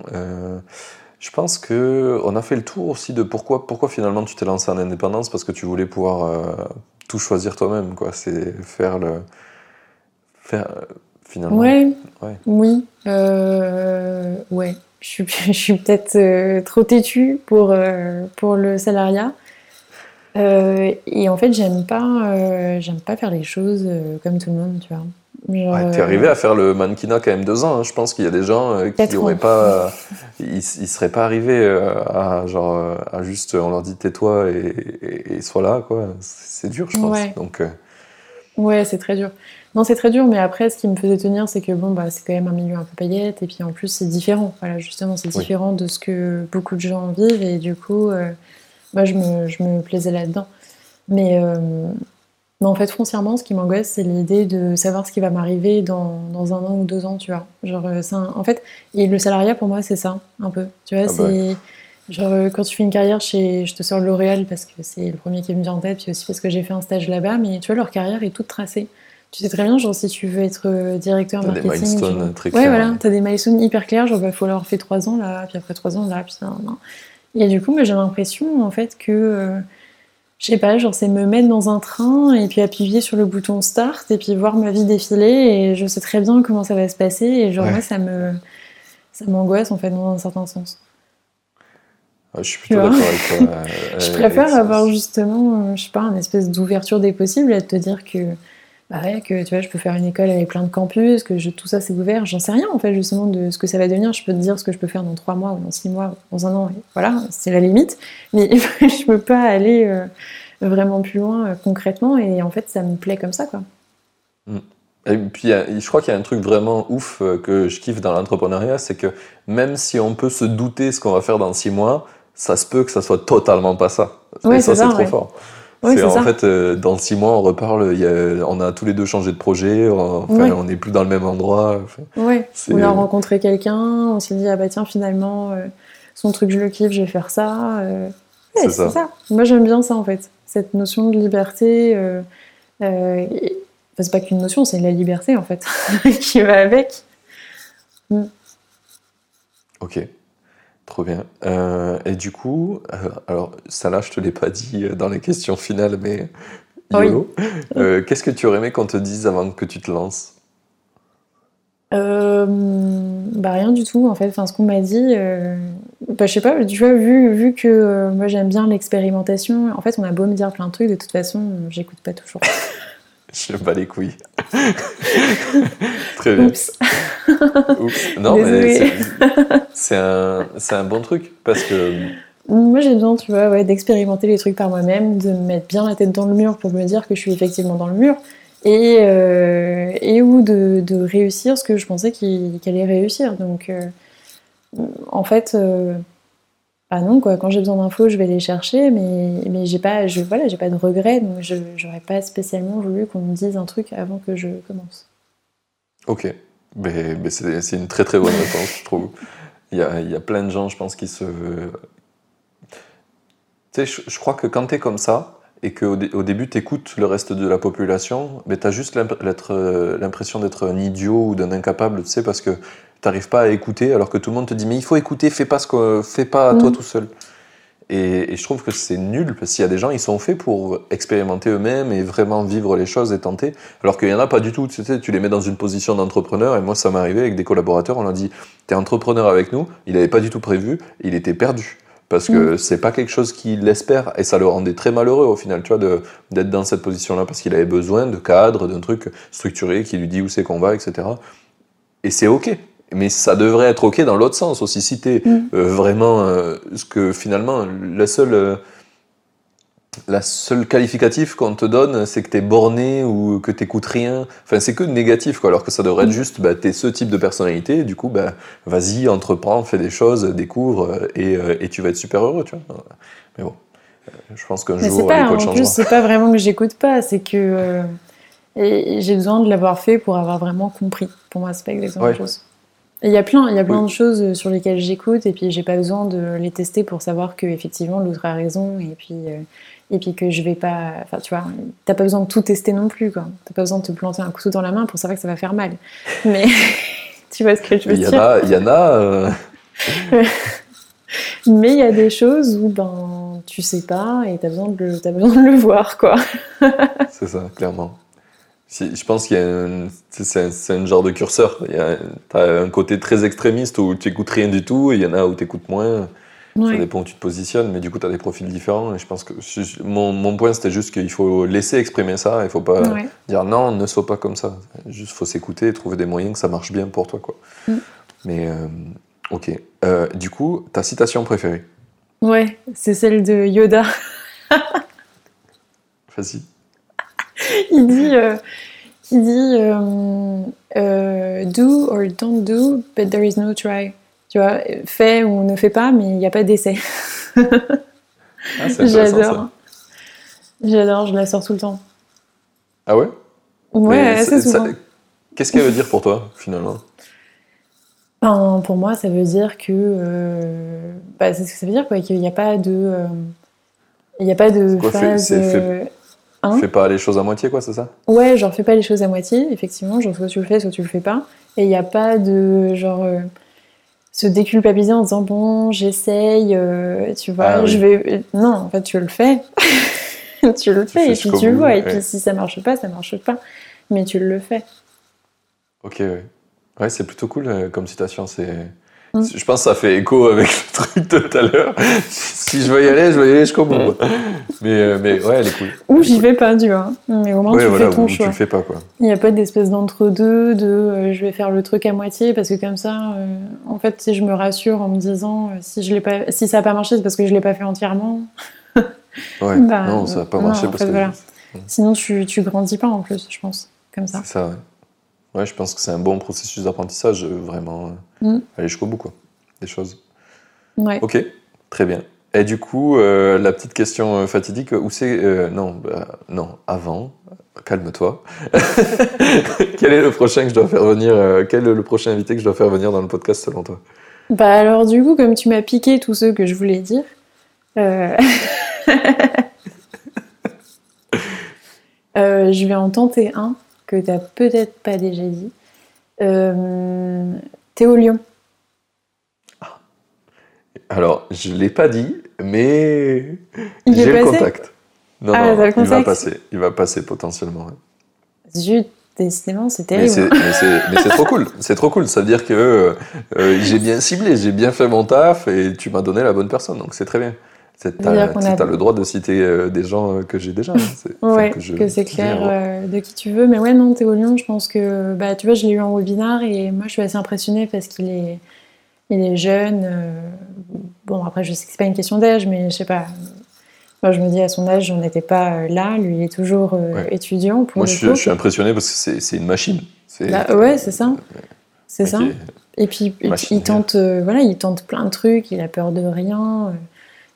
je pense que on a fait le tour aussi de pourquoi, pourquoi finalement tu t'es lancé en indépendance parce que tu voulais pouvoir tout choisir toi-même. C'est faire le, faire finalement. Ouais, Ouais. oui, euh, ouais. Je suis, je suis peut-être euh, trop têtue pour, euh, pour le salariat. Et en fait, j'aime pas, j'aime pas faire les choses comme tout le monde, tu vois. Ouais, t'es arrivé à faire le mannequinat quand même deux ans. hein. Je pense qu'il y a des gens qui n'auraient pas, ils, ils seraient pas arrivés à genre à juste, on leur dit tais-toi et, et, et sois là quoi. C'est dur, je pense. Ouais. Donc Ouais, c'est très dur. Non, c'est très dur, mais après, ce qui me faisait tenir, c'est que bon, bah, c'est quand même un milieu un peu paillette, et puis en plus, c'est différent. Voilà, justement, c'est Oui. différent de ce que beaucoup de gens vivent, et du coup, euh, moi, je me, je me plaisais là-dedans. Mais, euh, mais en fait, foncièrement, ce qui m'angoisse, c'est l'idée de savoir ce qui va m'arriver dans, dans un an ou deux ans, tu vois. Genre, euh, un- en fait, et le salariat, pour moi, c'est ça, un peu. Tu vois, Ah bah c'est. Genre, quand tu fais une carrière chez. Je te sors L'Oréal parce que c'est le premier qui me vient en tête, puis aussi parce que j'ai fait un stage là-bas, mais tu vois, leur carrière est toute tracée. Tu sais très bien, genre, si tu veux être euh, directeur T'as des marketing. milestones tu- très Ouais, clairs. voilà, t'as des milestones hyper clairs, genre, il faut leur faire trois ans là, puis après trois ans là, puis non, non. Et du coup, moi, j'ai l'impression, en fait, que. euh, je sais pas, genre, c'est me mettre dans un train et puis appuyer sur le bouton start et puis voir ma vie défiler et je sais très bien comment ça va se passer et genre, Ouais. moi, ça me. Ça m'angoisse, en fait, dans un certain sens. Ah, je suis plutôt d'accord avec toi. Je euh, préfère avec ça. avoir justement, euh, je sais pas, une espèce d'ouverture des possibles et de te dire que, bah ouais, que tu vois, je peux faire une école avec plein de campus, que je- tout ça c'est ouvert. J'en sais rien en fait justement de ce que ça va devenir. Je peux te dire ce que je peux faire dans trois mois ou dans six mois ou dans un an. Voilà, c'est la limite. Mais je peux pas aller euh, vraiment plus loin euh, concrètement et en fait ça me plaît comme ça quoi. Et puis, je crois qu'il y a un truc vraiment ouf euh, que je kiffe dans l'entrepreneuriat, c'est que même si on peut se douter ce qu'on va faire dans six mois, ça se peut que ça soit totalement pas ça. Ouais, et ça, c'est trop ouais. fort. C'est en ça. fait, euh, dans six mois, on reparle, il y a- on a tous les deux changé de projet, on enfin, Ouais. on n'est plus dans le même endroit. enfin, c'est- On a rencontré quelqu'un, on s'est dit ah bah tiens finalement euh, son truc je le kiffe, je vais faire ça. euh. Ouais, C'est ça. ça. Moi j'aime bien ça en fait, cette notion de liberté. enfin, c'est pas qu'une notion, c'est la liberté en fait qui va avec. Ok, trop bien. Euh, et du coup, euh, alors ça là, je te l'ai pas dit euh, dans les questions finales, mais Oui. Euh, Qu'est-ce que tu aurais aimé qu'on te dise avant que tu te lances bah rien du tout en fait. Enfin ce qu'on m'a dit, bah je sais pas. Tu vois vu vu que moi j'aime bien l'expérimentation. En fait on a beau me dire plein de trucs, de toute façon j'écoute pas toujours. Je bats les couilles. Très bien. Oups. Oups. Non, mais Désolée. c'est- c'est un, un bon truc parce que Moi, j'ai besoin, tu vois, ouais, d'expérimenter les trucs par moi-même, de me mettre bien la tête dans le mur pour me dire que je suis effectivement dans le mur, et, euh, et ou de, de réussir ce que je pensais qu'il qu'il allait réussir. Donc, euh, en fait, euh, bah non, quoi. Quand j'ai besoin d'infos, je vais les chercher, mais, mais j'ai pas, je, voilà, j'ai pas de regrets, donc je j'aurais pas spécialement voulu qu'on me dise un truc avant que je commence. Ok, mais, mais c'est c'est une très très bonne réponse, je trouve. Il y a, il y a plein de gens, je pense, qui se. Tu sais, je, je crois que quand tu es comme ça, et qu'au dé- au début tu écoutes le reste de la population, mais tu as juste euh, l'impression d'être un idiot ou d'un incapable, tu sais, parce que tu n'arrives pas à écouter, alors que tout le monde te dit Mais il faut écouter, fais pas, ce que, fais pas toi Mhm. tout seul. Et, et je trouve que c'est nul, parce qu'il y a des gens, ils sont faits pour expérimenter eux-mêmes et vraiment vivre les choses et tenter. Alors qu'il y en a pas du tout. Tu sais, tu les mets dans une position d'entrepreneur. Et moi, ça m'est arrivé avec des collaborateurs. On leur dit T'es entrepreneur avec nous. Il n'avait pas du tout prévu. Il était perdu. Parce que c'est pas quelque chose qu'il espère. Et ça le rendait très malheureux au final, tu vois, d'être dans cette position-là. Parce qu'il avait besoin de cadre, d'un truc structuré qui lui dit où c'est qu'on va, etc. Et c'est OK. Mais ça devrait être OK dans l'autre sens aussi. Si tu es Mm. vraiment. euh, ce que finalement, la seule. La seule qualificatif qu'on te donne, c'est que t'es borné ou que t'écoutes rien. Enfin, c'est que négatif, quoi. Alors que ça devrait être juste, bah, t'es ce type de personnalité, du coup, bah, vas-y, entreprends, fais des choses, découvre, euh, et, euh, et tu vas être super heureux, tu vois. Mais bon, euh, je pense qu'un jour, pas, en plus, c'est pas vraiment que j'écoute pas, c'est que euh, j'ai besoin de l'avoir fait pour avoir vraiment compris. Pour moi, c'est pas exactement la Ouais. même chose. Et Il y a plein, il y a plein Oui. de choses sur lesquelles j'écoute et puis j'ai pas besoin de les tester pour savoir que effectivement l'autre a raison et puis euh, et puis que je vais pas, enfin tu vois, t'as pas besoin de tout tester non plus quoi. T'as pas besoin de te planter un couteau dans la main pour savoir que ça va faire mal. Mais tu vois ce que je veux dire? a, il y en a euh, Mais il y a des choses où ben tu sais pas et t'as besoin de le, besoin de le voir quoi. c'est ça, clairement. Je pense qu'il y a c'est- un, un genre de curseur. Il y a, t'as un côté très extrémiste où tu écoutes rien du tout, et il y en a où tu écoutes moins. Ça dépend où tu te positionnes, mais du coup, tu as des profils différents. Et je pense que je- mon, mon point, c'était juste qu'il faut laisser exprimer ça. Il faut pas Ouais. dire non, ne sois pas comme ça. Juste, faut s'écouter et trouver des moyens que ça marche bien pour toi. Quoi. Mm. Mais, euh, ok. Euh, du coup, ta citation préférée? Ouais, c'est celle de Yoda. Vas-y. Il dit, euh, il dit euh, euh, do or don't do, but there is no try. Tu vois, fais ou ne fais pas, mais il n'y a pas d'essai. Ah, J'adore. J'adore, je la sors tout le temps. Ah ouais? Ouais, assez souvent. Qu'est-ce qu'elle veut dire pour toi, finalement? Enfin, pour moi, ça veut dire que. euh, bah, c'est ce que ça veut dire, quoi, qu'il n'y a pas de. euh, il n'y a pas de quoi, phase. fait- euh, Hein? Fais pas les choses à moitié, quoi, c'est ça? Ouais, genre fais pas les choses à moitié, effectivement, genre soit tu le fais, soit tu le fais pas. Et il n'y a pas de genre euh, se déculpabiliser en disant bon, j'essaye, euh, tu vois, Ah oui. je vais. Non, en fait, tu le fais. tu le fais fais et puis tu bout, vois. Et puis si ça marche pas, ça marche pas. Mais tu le fais. Ok, ouais. Ouais, c'est plutôt cool euh, comme citation. C'est, Mm. je pense que ça fait écho avec le truc de tout à l'heure. si je veux y aller, je vais y aller jusqu'au bout. Mais, euh, mais ouais, elle est cool. Ou j'y cool. vais pas, tu vois. Mais au moins Ouais, tu voilà, fais ton ou tu choix. le fais pas, quoi. Il n'y a pas d'espèce d'entre-deux, de euh, je vais faire le truc à moitié, parce que comme ça, euh, en fait, si je me rassure en me disant euh, si, je l'ai pas, si ça n'a pas marché, c'est parce que je l'ai pas fait entièrement. Ouais, Bah, non, ça va pas non, marcher en parce fait, que. voilà. Sinon, tu, tu grandis pas en plus, je pense. Comme ça. C'est ça, ouais. Ouais, je pense que c'est un bon processus d'apprentissage, euh, vraiment. euh, Mm. Aller jusqu'au bout, quoi. Des choses. Ouais. Ok, très bien. Et du coup, euh, la petite question fatidique, où c'est. euh, non, bah, non, avant, calme-toi. quel est le prochain que je dois faire venir euh, Quel est le prochain invité que je dois faire venir dans le podcast selon toi? Bah alors du coup, comme tu m'as piqué tous ceux que je voulais dire, je vais en tenter un que t'as peut-être pas déjà dit. Euh, Théo Lyon. Alors, je l'ai pas dit, mais j'ai le contact. Non, Ah, non, il va passer. Il va passer potentiellement. Zut, décidément, c'est Mais terrible. c'est, mais c'est- mais c'est trop cool. C'est trop cool. Ça veut dire que euh, euh, j'ai bien ciblé, j'ai bien fait mon taf et tu m'as donné la bonne personne. Donc c'est très bien. C'est-à-dire qu'on a- le droit de citer euh, des gens euh, que j'ai déjà. hein. Ouais, je- que c'est clair un- euh, de qui tu veux. Mais ouais, non, Théo Lyon, je pense que, bah, tu vois, je l'ai eu en webinar et moi, je suis assez impressionnée parce qu'il est, il est jeune. euh, bon, après, je sais que c'est pas une question d'âge, mais je sais pas. Moi, je me dis, à son âge, on n'était pas là. Lui, il est toujours euh, Ouais. étudiant pour Moi, je suis, je suis impressionné parce que c'est, une machine. Bah, ouais, c'est ça. C'est ça. Et puis, Machine. il tente, voilà, il tente plein de trucs, il a peur de rien.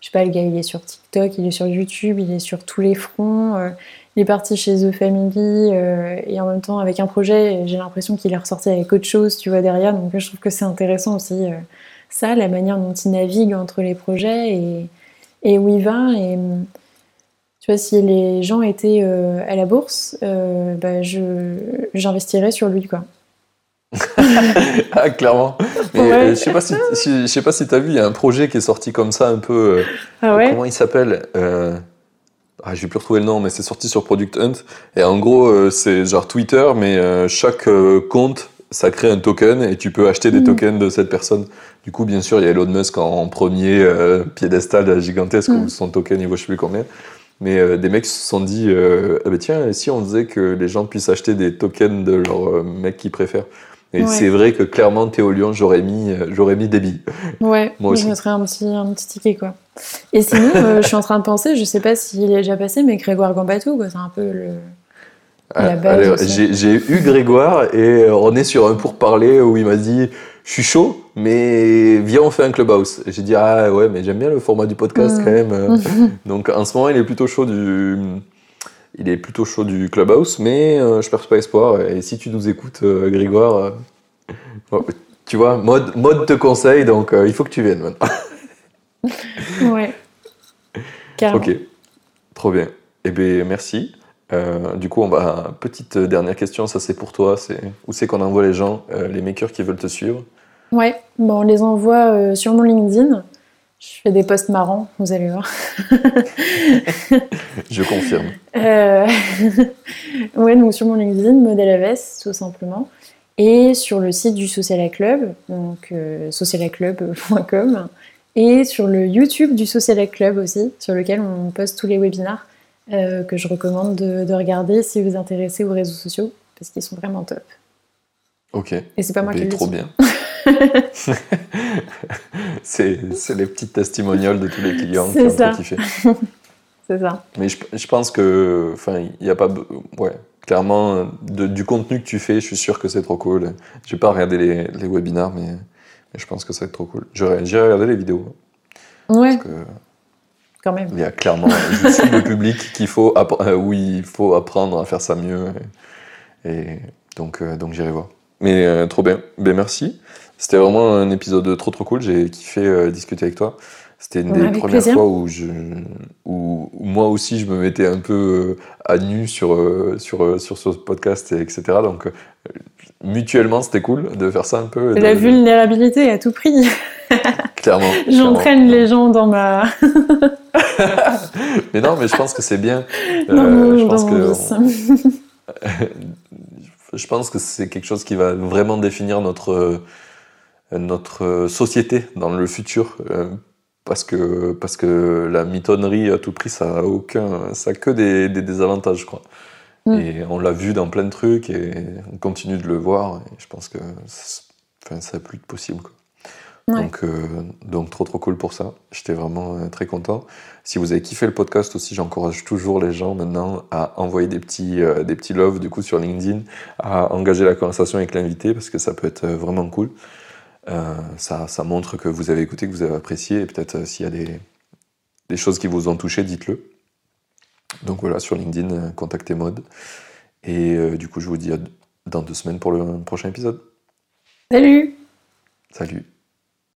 Je sais pas, le gars, il est sur TikTok, il est sur YouTube, il est sur tous les fronts. euh, il est parti chez The Family euh, et en même temps, avec un projet, j'ai l'impression qu'il est ressorti avec autre chose, tu vois, derrière. Donc, je trouve que c'est intéressant aussi, euh, ça, la manière dont il navigue entre les projets et, et où il va. Et, tu vois, si les gens étaient à la bourse, bah, j'investirais sur lui, quoi. ah, clairement. Mais Ouais. euh, je sais pas si, si- je sais pas si t'as vu, il y a un projet qui est sorti comme ça, un peu. euh, Ah ouais Comment il s'appelle euh... ah, Je vais plus retrouver le nom, mais c'est sorti sur Product Hunt. Et en gros, euh, c'est genre Twitter, mais chaque compte, ça crée un token et tu peux acheter des Mhm. tokens de cette personne. Du coup, bien sûr, il y a Elon Musk en premier piédestal gigantesque Mhm. où son token il vaut je sais plus combien. Mais euh, des mecs se sont dit, euh, ah bah tiens, et si on disait que les gens puissent acheter des tokens de leur euh, mec qu'ils préfèrent? Et Ouais. c'est vrai que clairement, Théo Lyon, j'aurais mis, euh, j'aurais mis billes. Ouais, Moi je aussi. mettrais un petit, un petit ticket, quoi. Et sinon, euh, je suis en train de penser, je sais pas s'il est déjà passé, mais Grégoire Gambatou, quoi, c'est un peu le... Ah, j'ai, eu Grégoire et euh, on est sur un pourparler où il m'a dit Je suis chaud, mais viens, on fait un clubhouse. J'ai dit Ah ouais, mais j'aime bien le format du podcast Mm. quand même. Donc en ce moment, il est plutôt chaud du. Il est plutôt chaud du clubhouse, mais euh, je perds pas espoir. Et si tu nous écoutes, euh, Grégoire, euh, bon, tu vois, mode, mode te conseille, donc il faut que tu viennes maintenant. Ouais. Carrément. Ok, trop bien. Eh bien, merci. Du coup, on va petite dernière question. Ça, c'est pour toi. C'est où c'est qu'on envoie les gens, les makers qui veulent te suivre? Ouais, bon, on les envoie sur mon LinkedIn. Je fais des posts marrants, vous allez voir. Je confirme. Euh, ouais, donc sur mon LinkedIn, Modèle Aves, tout simplement. Et sur le site du Sociala Club, donc euh, socialaclub.com. Et sur le YouTube du Sociala Club aussi, sur lequel on poste tous les webinars euh, que je recommande de, de regarder si vous vous intéressez aux réseaux sociaux, parce qu'ils sont vraiment top. Ok. Et c'est pas moi qui trop bien. c'est les petites testimonials de tous les clients qui ont ça. kiffé. C'est ça. Mais je, je pense que, enfin, il n'y a pas, ouais, clairement, de- du contenu que tu fais, je suis sûr que c'est trop cool. Je vais pas regarder les, les webinars, mais, mais je pense que ça va être trop cool. J'irai j'irai regarder les vidéos. Ouais, Parce que quand même. il y a clairement, je le public qu'il faut, euh, où il faut apprendre à faire ça mieux. Et, et donc, euh, donc j'irai voir. Mais euh, trop bien. Ben merci. C'était vraiment un épisode trop trop cool. J'ai kiffé euh, discuter avec toi. C'était une Ouais, des premières plaisir. fois où, je, où, où moi aussi je me mettais un peu euh, à nu sur, sur, sur ce podcast, et etc. Donc mutuellement c'était cool de faire ça un peu. La de- vulnérabilité à tout prix. Clairement. J'entraîne les gens dans ma. Mais non, mais je pense que c'est bien. Euh, je pense que. Je pense que c'est quelque chose qui va vraiment définir notre, euh, notre société dans le futur. euh, Parce que, parce que la mitonnerie à tout prix, ça a, aucun, ça a que des, des désavantages, je crois. Mm. Et on l'a vu dans plein de trucs et on continue de le voir. Et je pense que enfin, ça n'a plus de possible. Quoi. Ouais. Donc, euh, donc, trop trop cool pour ça. J'étais vraiment euh, très content. Si vous avez kiffé le podcast aussi, j'encourage toujours les gens maintenant à envoyer des petits, euh, des petits loves du coup sur LinkedIn, à engager la conversation avec l'invité parce que ça peut être euh, vraiment cool. Euh, ça, ça montre que vous avez écouté, que vous avez apprécié et peut-être euh, s'il y a des, des choses qui vous ont touché, dites-le. Donc voilà, sur LinkedIn, contactez Mode. Et du coup, je vous dis à dans deux semaines pour le prochain épisode. Salut Salut